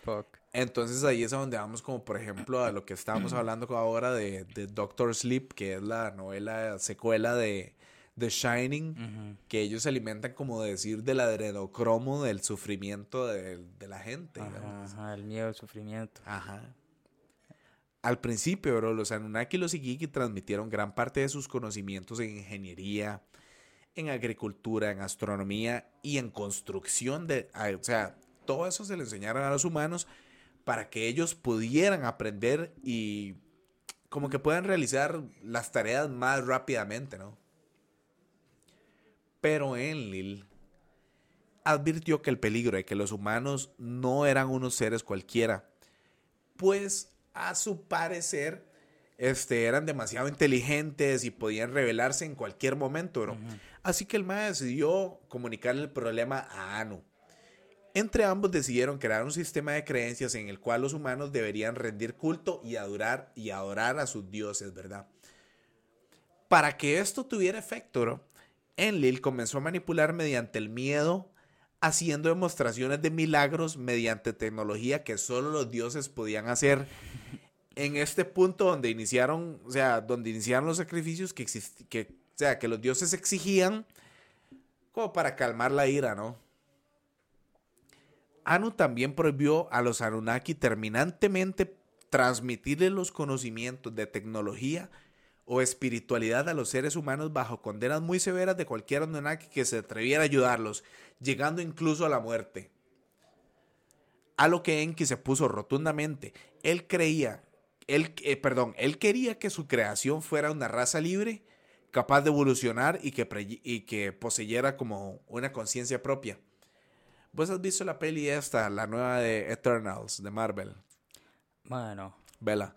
Fuck. Entonces ahí es a donde vamos como por ejemplo a lo que estábamos hablando ahora de, de Doctor Sleep, que es la novela secuela de The Shining, que ellos se alimentan como de decir del adrenocromo del sufrimiento de, de la gente. Ajá, el miedo, el sufrimiento. Ajá. Al principio, bro, los Anunnaki y los Igigi transmitieron gran parte de sus conocimientos en ingeniería, en agricultura, en astronomía y en construcción de, o sea, todo eso se le enseñaron a los humanos para que ellos pudieran aprender y como que puedan realizar las tareas más rápidamente, ¿no? Pero Enlil advirtió que el peligro de que los humanos no eran unos seres cualquiera, pues a su parecer este, eran demasiado inteligentes y podían revelarse en cualquier momento, bro. Así que el mae decidió comunicarle el problema a Anu. Entre ambos decidieron crear un sistema de creencias en el cual los humanos deberían rendir culto y adorar y adorar a sus dioses, ¿verdad? Para que esto tuviera efecto, Enlil comenzó a manipular mediante el miedo, haciendo demostraciones de milagros mediante tecnología que solo los dioses podían hacer. En este punto donde iniciaron, o sea, donde iniciaron los sacrificios que, que, o sea, que los dioses exigían como para calmar la ira, ¿no? Anu también prohibió a los Anunnaki terminantemente transmitirle los conocimientos de tecnología o espiritualidad a los seres humanos bajo condenas muy severas de cualquier Anunnaki que se atreviera a ayudarlos, llegando incluso a la muerte. A lo que Enki se puso rotundamente. Él creía, él, eh, perdón, él quería que su creación fuera una raza libre, capaz de evolucionar y que, y que poseyera como una conciencia propia. ¿Vos has visto la peli esta, la nueva de Eternals, de Marvel? Bueno. Vela.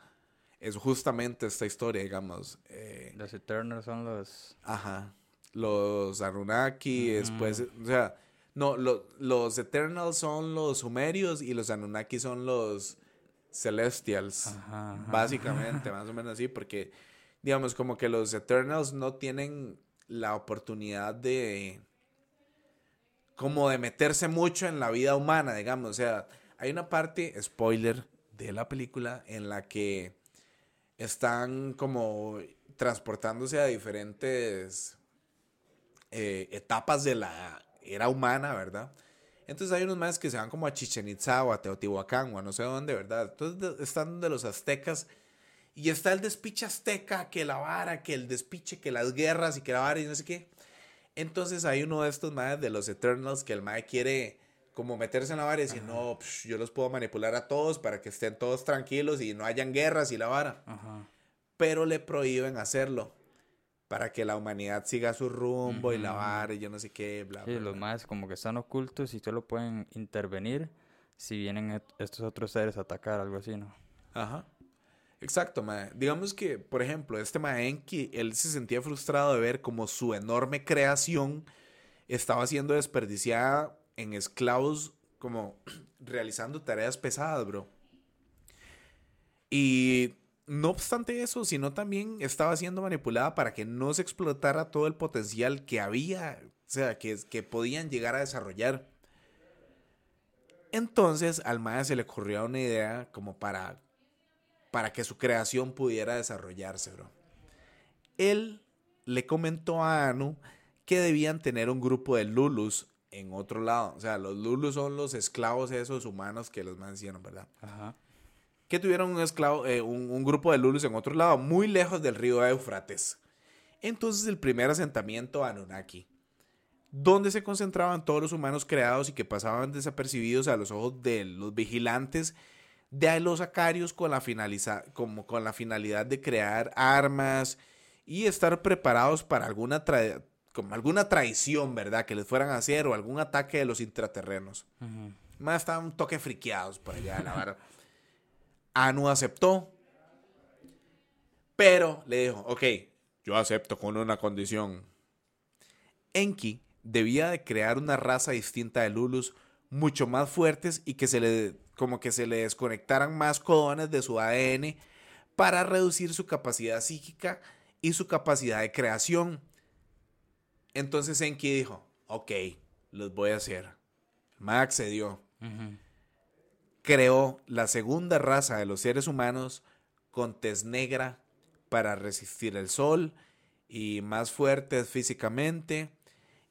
Es justamente esta historia, digamos. Eh, los Eternals son los... Ajá. Los Anunnaki, después... O sea, no, los Eternals son los Sumerios y los Anunnaki son los Celestials. Ajá, Básicamente, más o menos así, porque, digamos, como que los Eternals no tienen la oportunidad de como de meterse mucho en la vida humana, digamos. O sea, hay una parte, spoiler, de la película en la que están como transportándose a diferentes eh, etapas de la era humana, ¿verdad? Entonces hay unos más que se van como a Chichen Itza o a Teotihuacán o a no sé dónde, ¿verdad? Entonces están de los aztecas y está el despiche azteca, que la vara, que el despiche, que las guerras y que la vara y no sé qué. Entonces hay uno de estos madres de los Eternals que el mae quiere como meterse en la vara y decir, no, yo los puedo manipular a todos para que estén todos tranquilos y no hayan guerras y la vara. Pero le prohíben hacerlo para que la humanidad siga su rumbo y la vara y yo no sé qué, bla, bla. Sí, los más como que están ocultos y solo pueden intervenir si vienen estos otros seres a atacar, algo así, ¿no? Ajá. Exacto, mae. Digamos que, por ejemplo, este Enki, él se sentía frustrado de ver como su enorme creación estaba siendo desperdiciada en esclavos, como realizando tareas pesadas, bro. Y no obstante eso, sino también estaba siendo manipulada para que no se explotara todo el potencial que había, o sea, que, que podían llegar a desarrollar. Entonces al Maya se le ocurrió una idea como para para que su creación pudiera desarrollarse, bro. Él le comentó a Anu que debían tener un grupo de Lulus en otro lado. O sea, los Lulus son los esclavos esos humanos que los mencionaron, ¿verdad? Ajá. Que tuvieron un esclavo, eh, un, grupo de Lulus en otro lado, muy lejos del río Eufrates. Entonces el primer asentamiento Anunnaki, donde se concentraban todos los humanos creados y que pasaban desapercibidos a los ojos de los vigilantes de los acarios con la, como con la finalidad de crear armas y estar preparados para alguna, como alguna traición, ¿verdad? Que les fueran a hacer o algún ataque de los intraterrenos. Más estaban un toque friqueados por allá, la verdad. Anu aceptó, pero le dijo, ok, yo acepto con una condición. Enki debía de crear una raza distinta de Lulus mucho más fuertes y que se le como que se le desconectaran más codones de su ADN para reducir su capacidad psíquica y su capacidad de creación. Entonces Enki dijo, ok, los voy a hacer. Max accedió. Creó la segunda raza de los seres humanos con tez negra para resistir el sol y más fuertes físicamente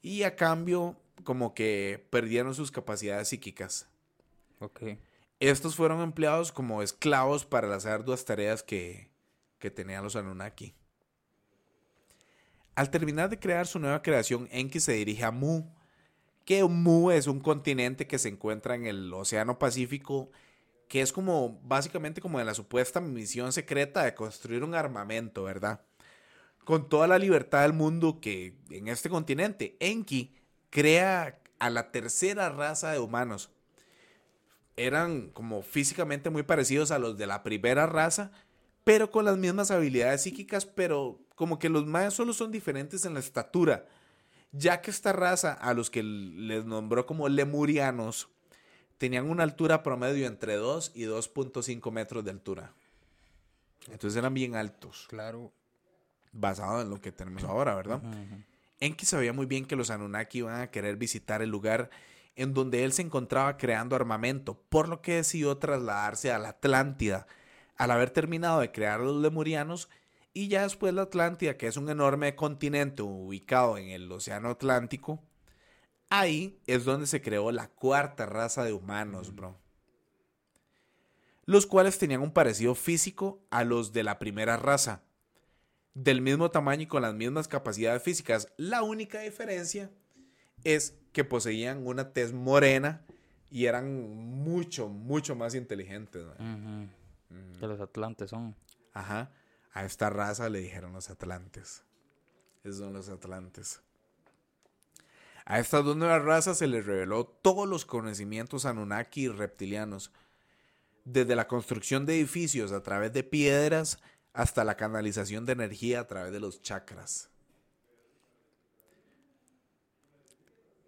y a cambio como que perdieron sus capacidades psíquicas. Ok. Estos fueron empleados como esclavos para las arduas tareas que, que tenían los Anunnaki. Al terminar de crear su nueva creación, Enki se dirige a Mu, que Mu es un continente que se encuentra en el Océano Pacífico, que es como básicamente como de la supuesta misión secreta de construir un armamento, ¿verdad? Con toda la libertad del mundo que en este continente, Enki crea a la tercera raza de humanos, eran como físicamente muy parecidos a los de la primera raza, pero con las mismas habilidades psíquicas, pero como que los mayas solo son diferentes en la estatura, ya que esta raza, a los que les nombró como lemurianos, tenían una altura promedio entre 2 y 2.5 metros de altura. Entonces eran bien altos. Claro. Basado en lo que tenemos ahora, ¿verdad? Enki sabía muy bien que los Anunnaki iban a querer visitar el lugar en donde él se encontraba creando armamento, por lo que decidió trasladarse a la Atlántida. Al haber terminado de crear a los lemurianos, y ya después la Atlántida, que es un enorme continente ubicado en el Océano Atlántico, ahí es donde se creó la cuarta raza de humanos, bro. Los cuales tenían un parecido físico a los de la primera raza, del mismo tamaño y con las mismas capacidades físicas. La única diferencia es que poseían una tez morena y eran mucho, mucho más inteligentes. Que los atlantes son. Ajá. A esta raza le dijeron los atlantes. Esos son los atlantes. A estas dos nuevas razas se les reveló todos los conocimientos anunnaki y reptilianos, desde la construcción de edificios a través de piedras hasta la canalización de energía a través de los chakras.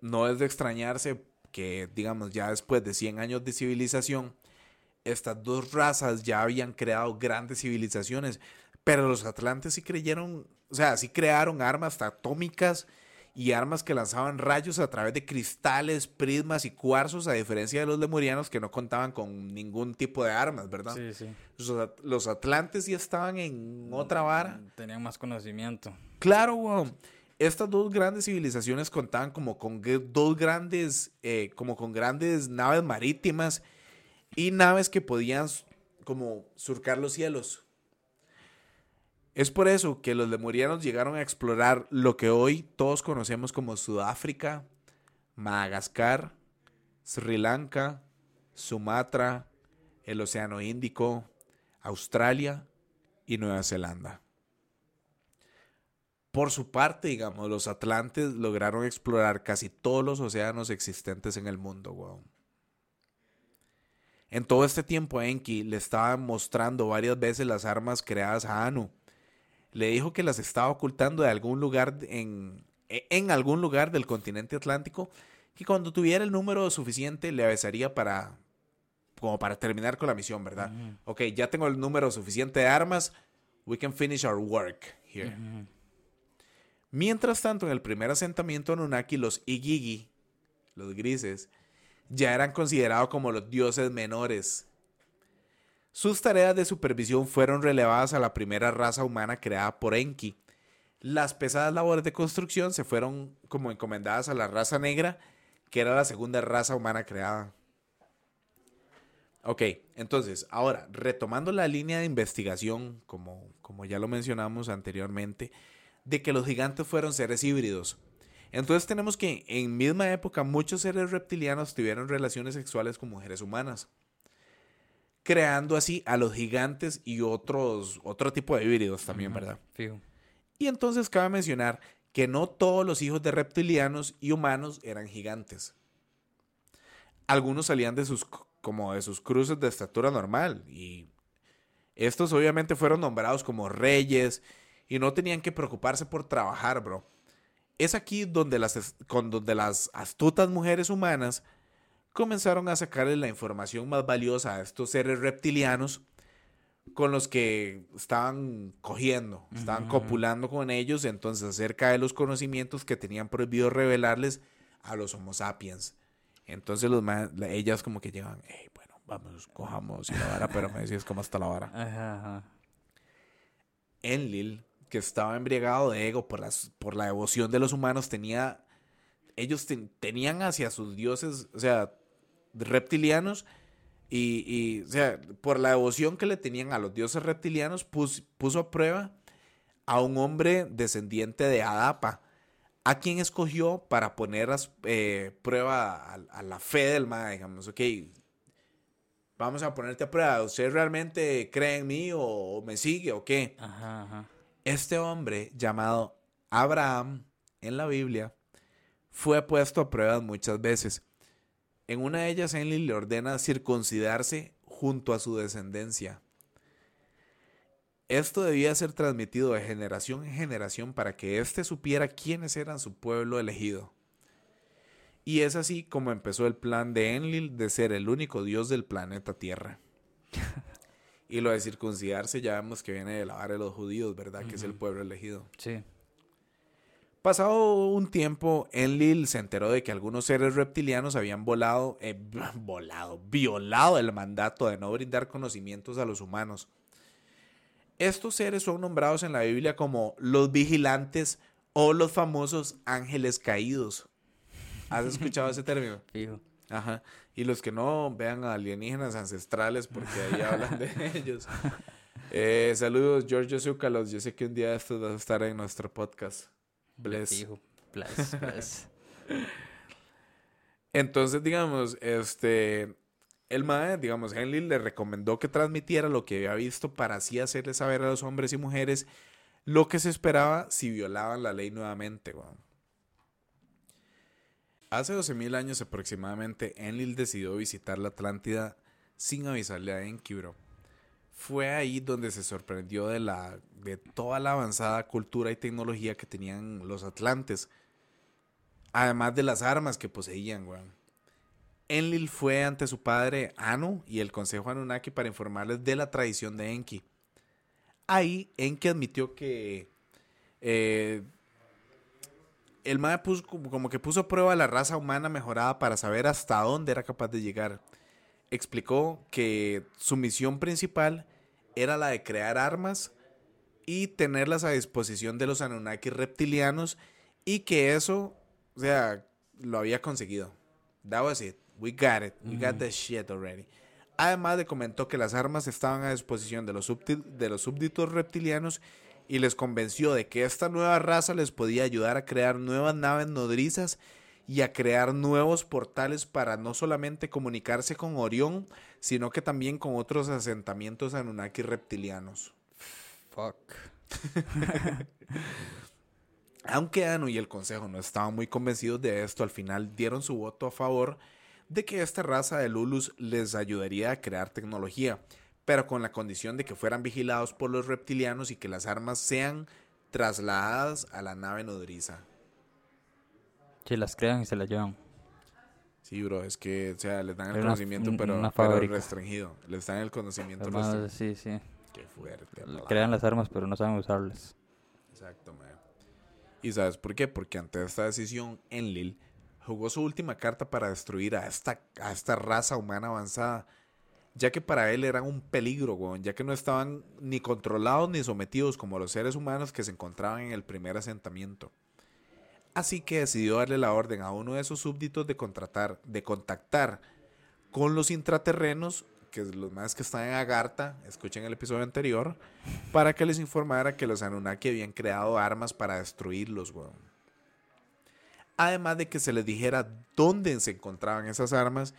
No es de extrañarse que, digamos, ya después de 100 años de civilización, estas dos razas ya habían creado grandes civilizaciones, pero los atlantes sí creyeron, o sea, sí crearon armas atómicas y armas que lanzaban rayos a través de cristales, prismas y cuarzos, a diferencia de los lemurianos que no contaban con ningún tipo de armas, ¿verdad? Sí, sí. Los, atlantes ya estaban en otra vara. Tenían más conocimiento. Claro, wow. Estas dos grandes civilizaciones contaban como con dos grandes, eh, como con grandes naves marítimas y naves que podían como surcar los cielos. Es por eso que los lemurianos llegaron a explorar lo que hoy todos conocemos como Sudáfrica, Madagascar, Sri Lanka, Sumatra, el Océano Índico, Australia y Nueva Zelanda. Por su parte, digamos, los atlantes lograron explorar casi todos los océanos existentes en el mundo. En todo este tiempo, Enki le estaba mostrando varias veces las armas creadas a Anu le dijo que las estaba ocultando de algún lugar en, en algún lugar del continente atlántico que cuando tuviera el número suficiente le avisaría para como para terminar con la misión, ¿verdad? Ok, ya tengo el número suficiente de armas. We can finish our work here. Mientras tanto, en el primer asentamiento Anunnaki, los Igigi, los grises, ya eran considerados como los dioses menores sus tareas de supervisión fueron relevadas a la primera raza humana creada por Enki. Las pesadas labores de construcción se fueron como encomendadas a la raza negra, que era la segunda raza humana creada. Ok, entonces, ahora, retomando la línea de investigación, como, como ya lo mencionamos anteriormente, de que los gigantes fueron seres híbridos. Entonces tenemos que en misma época muchos seres reptilianos tuvieron relaciones sexuales con mujeres humanas creando así a los gigantes y otros, otro tipo de híbridos también, ¿verdad? Y entonces cabe mencionar que no todos los hijos de reptilianos y humanos eran gigantes. Algunos salían de sus, como de sus cruces de estatura normal y estos obviamente fueron nombrados como reyes y no tenían que preocuparse por trabajar, bro. Es aquí donde las, donde las astutas mujeres humanas comenzaron a sacarle la información más valiosa a estos seres reptilianos con los que estaban cogiendo, estaban copulando con ellos, entonces acerca de los conocimientos que tenían prohibido revelarles a los Homo sapiens. Entonces los ellas como que llegan, hey, bueno, vamos, cojamos la vara, pero me decías cómo está la vara. Ajá, Enlil, que estaba embriagado de ego por, las, por la devoción de los humanos, tenía, ellos tenían hacia sus dioses, o sea, reptilianos y, o sea, por la devoción que le tenían a los dioses reptilianos, puso a prueba a un hombre descendiente de Adapa, a quien escogió para poner eh, prueba a, la fe del ma, digamos, ok, vamos a ponerte a prueba, ¿usted realmente cree en mí o, me sigue o qué? Este hombre llamado Abraham en la Biblia fue puesto a prueba muchas veces En una de ellas, Enlil le ordena circuncidarse junto a su descendencia. Esto debía ser transmitido de generación en generación para que éste supiera quiénes eran su pueblo elegido. Y es así como empezó el plan de Enlil de ser el único dios del planeta Tierra. y lo de circuncidarse ya vemos que viene de la vara de los judíos, ¿verdad? Que es el pueblo elegido. Sí. Pasado un tiempo, Enlil se enteró de que algunos seres reptilianos habían volado, eh, volado, violado el mandato de no brindar conocimientos a los humanos. Estos seres son nombrados en la Biblia como los vigilantes o los famosos ángeles caídos. ¿Has escuchado ese término? Fijo. Ajá. Y los que no vean a alienígenas ancestrales porque ahí hablan de ellos. Eh, saludos, Giorgio Zúcalos. Yo sé que un día esto vas a estar en nuestro podcast. Bless. Bless, bless. Entonces, digamos, este. El mae, digamos, Henley le recomendó que transmitiera lo que había visto para así hacerle saber a los hombres y mujeres lo que se esperaba si violaban la ley nuevamente, weón. Hace 12.000 años aproximadamente, Enlil decidió visitar la Atlántida sin avisarle a Enki, bro. Fue ahí donde se sorprendió de, la, de toda la avanzada cultura y tecnología que tenían los atlantes. Además de las armas que poseían, weón. Enlil fue ante su padre Anu y el consejo Anunnaki para informarles de la tradición de Enki. Ahí Enki admitió que eh, el mae puso, como que puso a prueba la raza humana mejorada para saber hasta dónde era capaz de llegar. Explicó que su misión principal era la de crear armas y tenerlas a disposición de los Anunnaki reptilianos y que eso, o sea, lo había conseguido. That was it. We got it. We got the shit already. Además de comentó que las armas estaban a disposición de los, de los súbditos reptilianos y les convenció de que esta nueva raza les podía ayudar a crear nuevas naves nodrizas y a crear nuevos portales para no solamente comunicarse con Orión, sino que también con otros asentamientos Anunnaki reptilianos. Fuck. Aunque Anu y el Consejo no estaban muy convencidos de esto, al final dieron su voto a favor de que esta raza de Lulus les ayudaría a crear tecnología, pero con la condición de que fueran vigilados por los reptilianos y que las armas sean trasladadas a la nave nodriza. Si las crean y se las llevan. Sí, bro, es que, o sea, les dan el una- conocimiento, pero, pero restringido. Les dan el conocimiento Además, restringido. sí, sí. Qué fuerte. papá. Crean las armas, pero no saben usarlas. Exacto, man. ¿Y sabes por qué? Porque ante esta decisión, Enlil jugó su última carta para destruir a esta, a esta raza humana avanzada, ya que para él eran un peligro, weón, ya que no estaban ni controlados ni sometidos como los seres humanos que se encontraban en el primer asentamiento. Así que decidió darle la orden a uno de sus súbditos de contratar, de contactar con los intraterrenos, que los más que están en Agartha, escuchen el episodio anterior, para que les informara que los Anunnaki habían creado armas para destruirlos, weón. Además de que se les dijera dónde se encontraban esas armas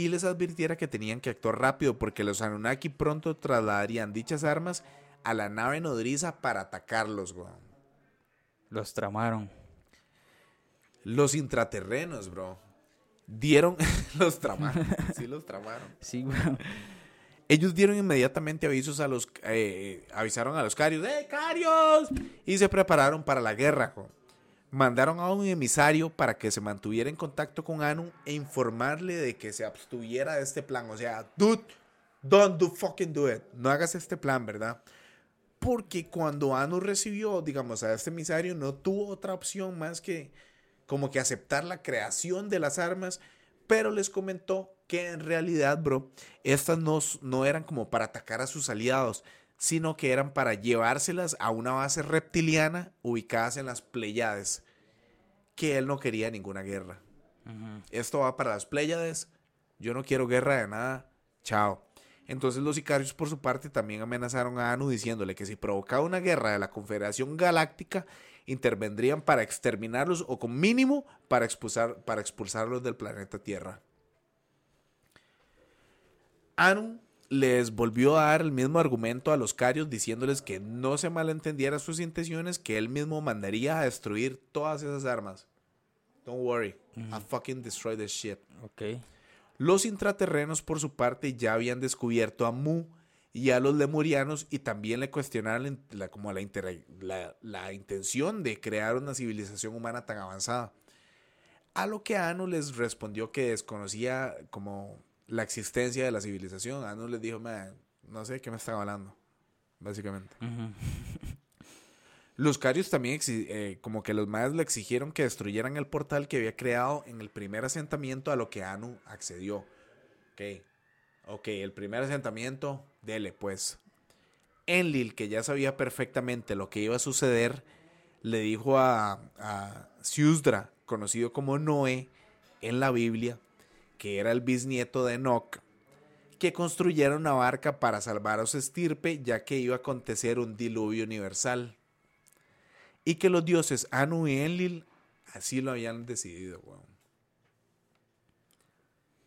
y les advirtiera que tenían que actuar rápido porque los Anunnaki pronto trasladarían dichas armas a la nave nodriza para atacarlos, weón. Los tramaron. Los intraterrenos, bro. Dieron los tramaron. Sí, los tramaron. Sí, weón. Ellos dieron inmediatamente avisos a los eh, avisaron a los carios, ¡eh, carios! Y se prepararon para la guerra. jo. Mandaron a un emisario para que se mantuviera en contacto con Anu e informarle de que se abstuviera de este plan. O sea, dude, don't do fucking do it. No hagas este plan, ¿verdad? Porque cuando Anu recibió, digamos, a este emisario, no tuvo otra opción más que como que aceptar la creación de las armas, pero les comentó que en realidad, bro, estas no, no eran como para atacar a sus aliados, sino que eran para llevárselas a una base reptiliana ubicadas en las Pleiades, que él no quería ninguna guerra. Esto va para las Pléyades. Yo no quiero guerra de nada. Chao. Entonces los sicarios por su parte también amenazaron a Anu diciéndole que si provocaba una guerra de la Confederación Galáctica, intervendrían para exterminarlos o con mínimo para expulsar, para expulsarlos del planeta Tierra. Anu les volvió a dar el mismo argumento a los carios diciéndoles que no se malentendiera sus intenciones, que él mismo mandaría a destruir todas esas armas. Don't worry, I'll fucking destroy this shit. Ok. Los intraterrenos, por su parte, ya habían descubierto a Mu y a los lemurianos y también le cuestionaron la, como la, inter- la- la intención de crear una civilización humana tan avanzada. A lo que Anu les respondió que desconocía como la existencia de la civilización. Anu les dijo, "Man, no sé de qué me están hablando, básicamente. Los Carios también, eh, como que los mayas le exigieron que destruyeran el portal que había creado en el primer asentamiento a lo que Anu accedió. Ok, ok, el primer asentamiento, dele pues. Enlil, que ya sabía perfectamente lo que iba a suceder, le dijo a, a Siusdra, conocido como Noé en la Biblia, que era el bisnieto de Enoch, que construyera una barca para salvar a su estirpe, ya que iba a acontecer un diluvio universal. Y que los dioses Anu y Enlil así lo habían decidido.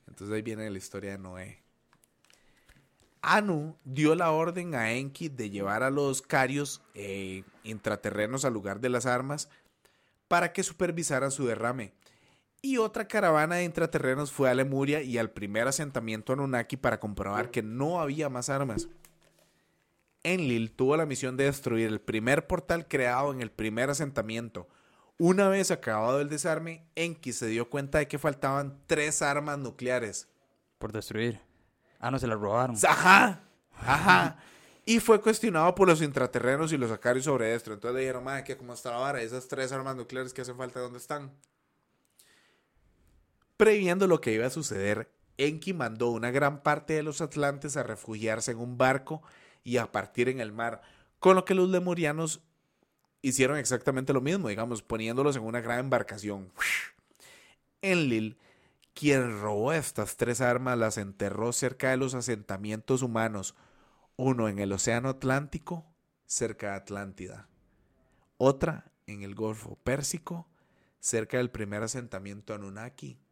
Entonces ahí viene la historia de Noé. Anu dio la orden a Enki de llevar a los carios eh, intraterrenos al lugar de las armas para que supervisaran su derrame. Y otra caravana de intraterrenos fue a Lemuria y al primer asentamiento Anunnaki para comprobar que no había más armas. Enlil tuvo la misión de destruir el primer portal creado en el primer asentamiento. Una vez acabado el desarme, Enki se dio cuenta de que faltaban tres armas nucleares. Por destruir. Ah, no, se la robaron. Ajá, ajá. Y fue cuestionado por los intraterrenos y los acarios sobre esto. Entonces le dijeron, madre, ¿qué, ¿cómo está la vara? Esas tres armas nucleares que hacen falta, ¿dónde están? Previendo lo que iba a suceder, Enki mandó una gran parte de los atlantes a refugiarse en un barco y a partir en el mar, con lo que los lemurianos hicieron exactamente lo mismo, digamos, poniéndolos en una gran embarcación. Enlil, quien robó estas tres armas, las enterró cerca de los asentamientos humanos, uno en el Océano Atlántico, cerca de Atlántida, otra en el Golfo Pérsico, cerca del primer asentamiento Anunnaki,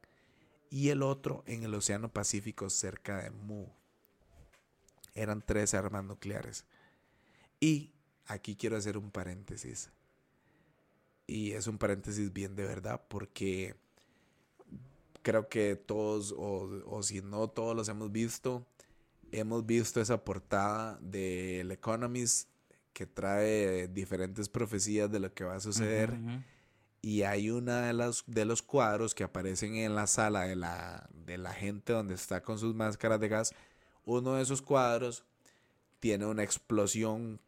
y el otro en el Océano Pacífico, cerca de Mu. Eran tres armas nucleares. Y aquí quiero hacer un paréntesis. Y es un paréntesis bien de verdad, porque creo que todos, o, o si no todos los hemos visto, hemos visto esa portada del Economist que trae diferentes profecías de lo que va a suceder. Ujú. Y hay una de, las, de los cuadros que aparecen en la sala de la, de la gente donde está con sus máscaras de gas. Uno de esos cuadros tiene una explosión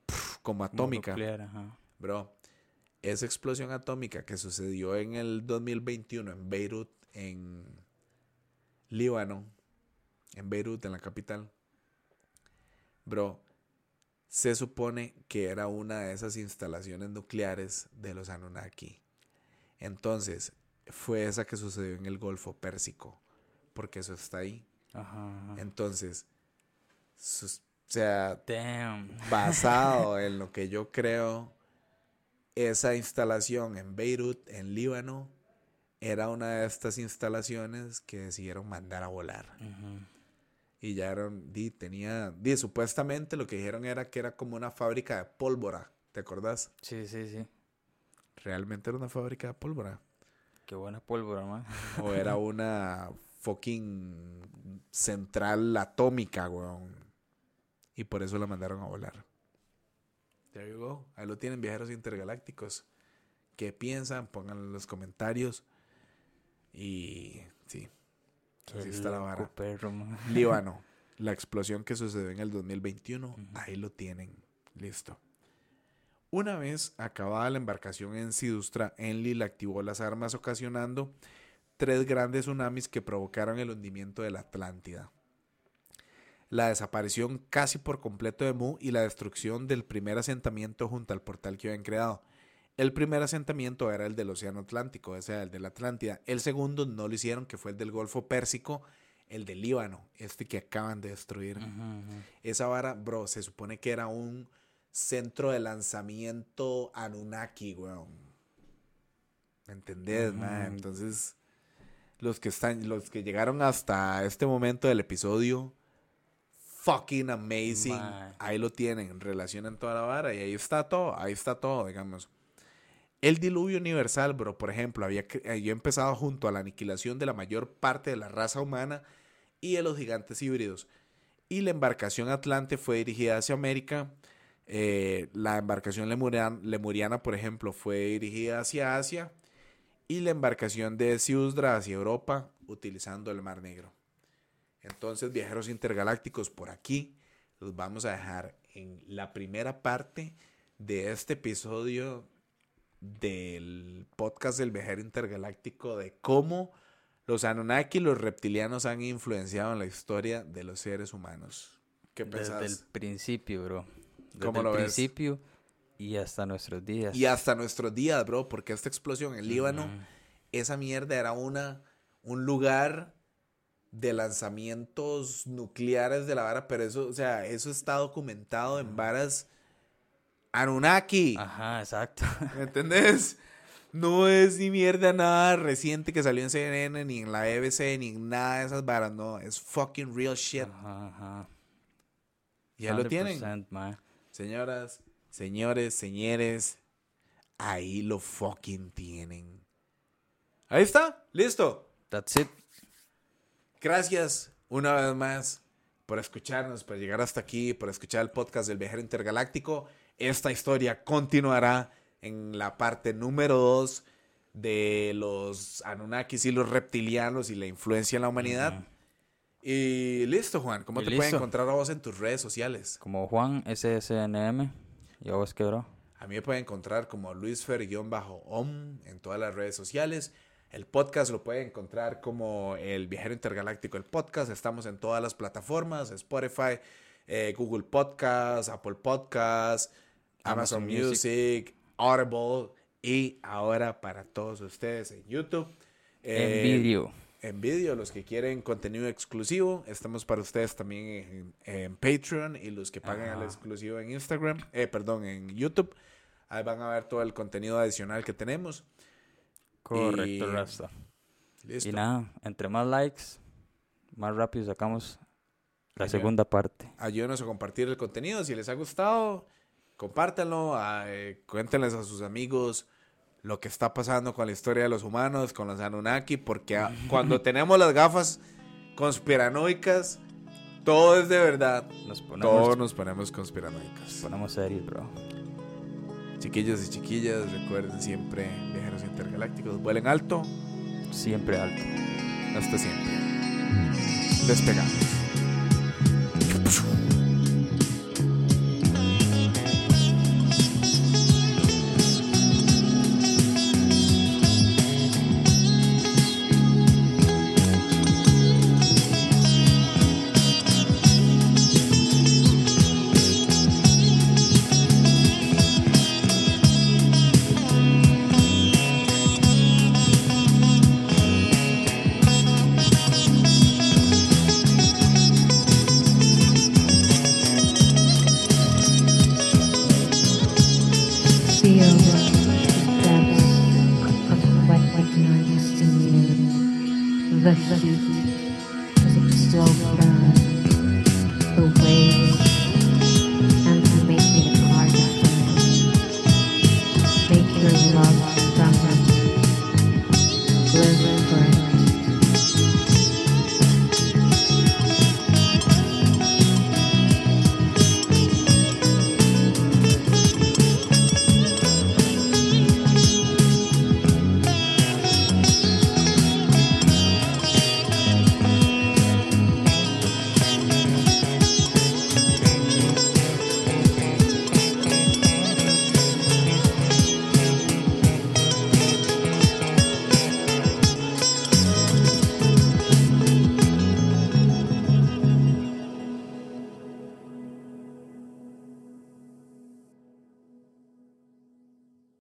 como atómica. Nuclear, ajá. Bro, esa explosión atómica que sucedió en el 2021 en Beirut, en Líbano, en Beirut, en la capital. Bro, se supone que era una de esas instalaciones nucleares de los Anunnaki. Entonces, fue esa que sucedió en el Golfo Pérsico, porque eso está ahí. Ajá. Entonces, sus- o sea, Damn. basado en lo que yo creo, esa instalación en Beirut, en Líbano, era una de estas instalaciones que decidieron mandar a volar. Y ya eran, di, tenía, di, supuestamente lo que dijeron era que era como una fábrica de pólvora, ¿te acordás? Sí, sí, sí. Realmente era una fábrica de pólvora. Qué buena pólvora, man. O era una fucking central atómica, weón. Y por eso la mandaron a volar. There you go. Ahí lo tienen, viajeros intergalácticos. ¿Qué piensan? Pónganlo en los comentarios. Y sí, Así está la vara. perro. Líbano. La explosión que sucedió en el 2021. Ahí lo tienen. Listo. Una vez acabada la embarcación en Sidustra, Enlil activó las armas ocasionando tres grandes tsunamis que provocaron el hundimiento de la Atlántida. La desaparición casi por completo de Mu y la destrucción del primer asentamiento junto al portal que habían creado. El primer asentamiento era el del Océano Atlántico, o sea, el de la Atlántida. El segundo no lo hicieron, que fue el del Golfo Pérsico, el del Líbano, este que acaban de destruir. Esa vara, bro, se supone que era un centro de lanzamiento Anunnaki, weón. ¿Me entendés, man? Entonces, los que están, los que llegaron hasta este momento del episodio, fucking amazing. Man. Ahí lo tienen, relacionan toda la vara y ahí está todo, ahí está todo, digamos. El diluvio universal, bro, por ejemplo, había, había empezado junto a la aniquilación de la mayor parte de la raza humana y de los gigantes híbridos. Y la embarcación Atlante fue dirigida hacia América. Eh, la embarcación lemurian- lemuriana, por ejemplo, fue dirigida hacia Asia. Y la embarcación de Siusdra hacia Europa, utilizando el Mar Negro. Entonces, viajeros intergalácticos, por aquí los vamos a dejar en la primera parte de este episodio del podcast del viajero intergaláctico de cómo los Anunnaki y los reptilianos han influenciado en la historia de los seres humanos. ¿Qué Desde el principio, bro. Desde ¿Cómo el lo ves? principio y hasta nuestros días. Y hasta nuestros días, bro, porque esta explosión en Líbano, esa mierda era una, un lugar de lanzamientos nucleares de la vara, pero eso, o sea, eso está documentado en varas Anunnaki. Ajá, exacto. ¿Me entendés? No es ni mierda nada reciente que salió en CNN, ni en la BBC, ni en nada de esas varas, no. Es fucking real shit. Ajá, ajá. Ya lo tienen. 100%, man. Señoras, señores, señores, ahí lo fucking tienen. Ahí está, listo. That's it. Gracias una vez más por escucharnos, por llegar hasta aquí, por escuchar el podcast del viajero intergaláctico. Esta historia continuará en la parte número 2 de los Anunnakis y los reptilianos y la influencia en la humanidad. Y listo, Juan. ¿Cómo Y te pueden listo. encontrar a vos en tus redes sociales? Como Juan SSNM. ¿Y a vos qué, bro? A mí me pueden encontrar como luisfer-om en todas las redes sociales. El podcast lo pueden encontrar como El Viajero Intergaláctico, el podcast. Estamos en todas las plataformas, Spotify, eh, Google Podcast, Apple Podcast, Amazon, Amazon Music, Audible y ahora para todos ustedes en YouTube. Eh, en vídeo. En vídeo, los que quieren contenido exclusivo, estamos para ustedes también en, en Patreon y los que pagan el Ajá. exclusivo en Instagram, eh, perdón, en YouTube. Ahí van a ver todo el contenido adicional que tenemos. Correcto, y- Rasta. Listo. Y nada, entre más likes, más rápido sacamos la segunda parte. Ayúdenos a compartir el contenido. Si les ha gustado, compártanlo. ah, eh, cuéntenles a sus amigos lo que está pasando con la historia de los humanos, con los Anunnaki, porque cuando tenemos las gafas conspiranoicas, todo es de verdad. Nos Todos ponemos, nos ponemos conspiranoicos. ponemos serios, bro. Chiquillos y chiquillas, recuerden siempre, viajeros intergalácticos, vuelen alto, Siempre alto. hasta siempre. Despegamos.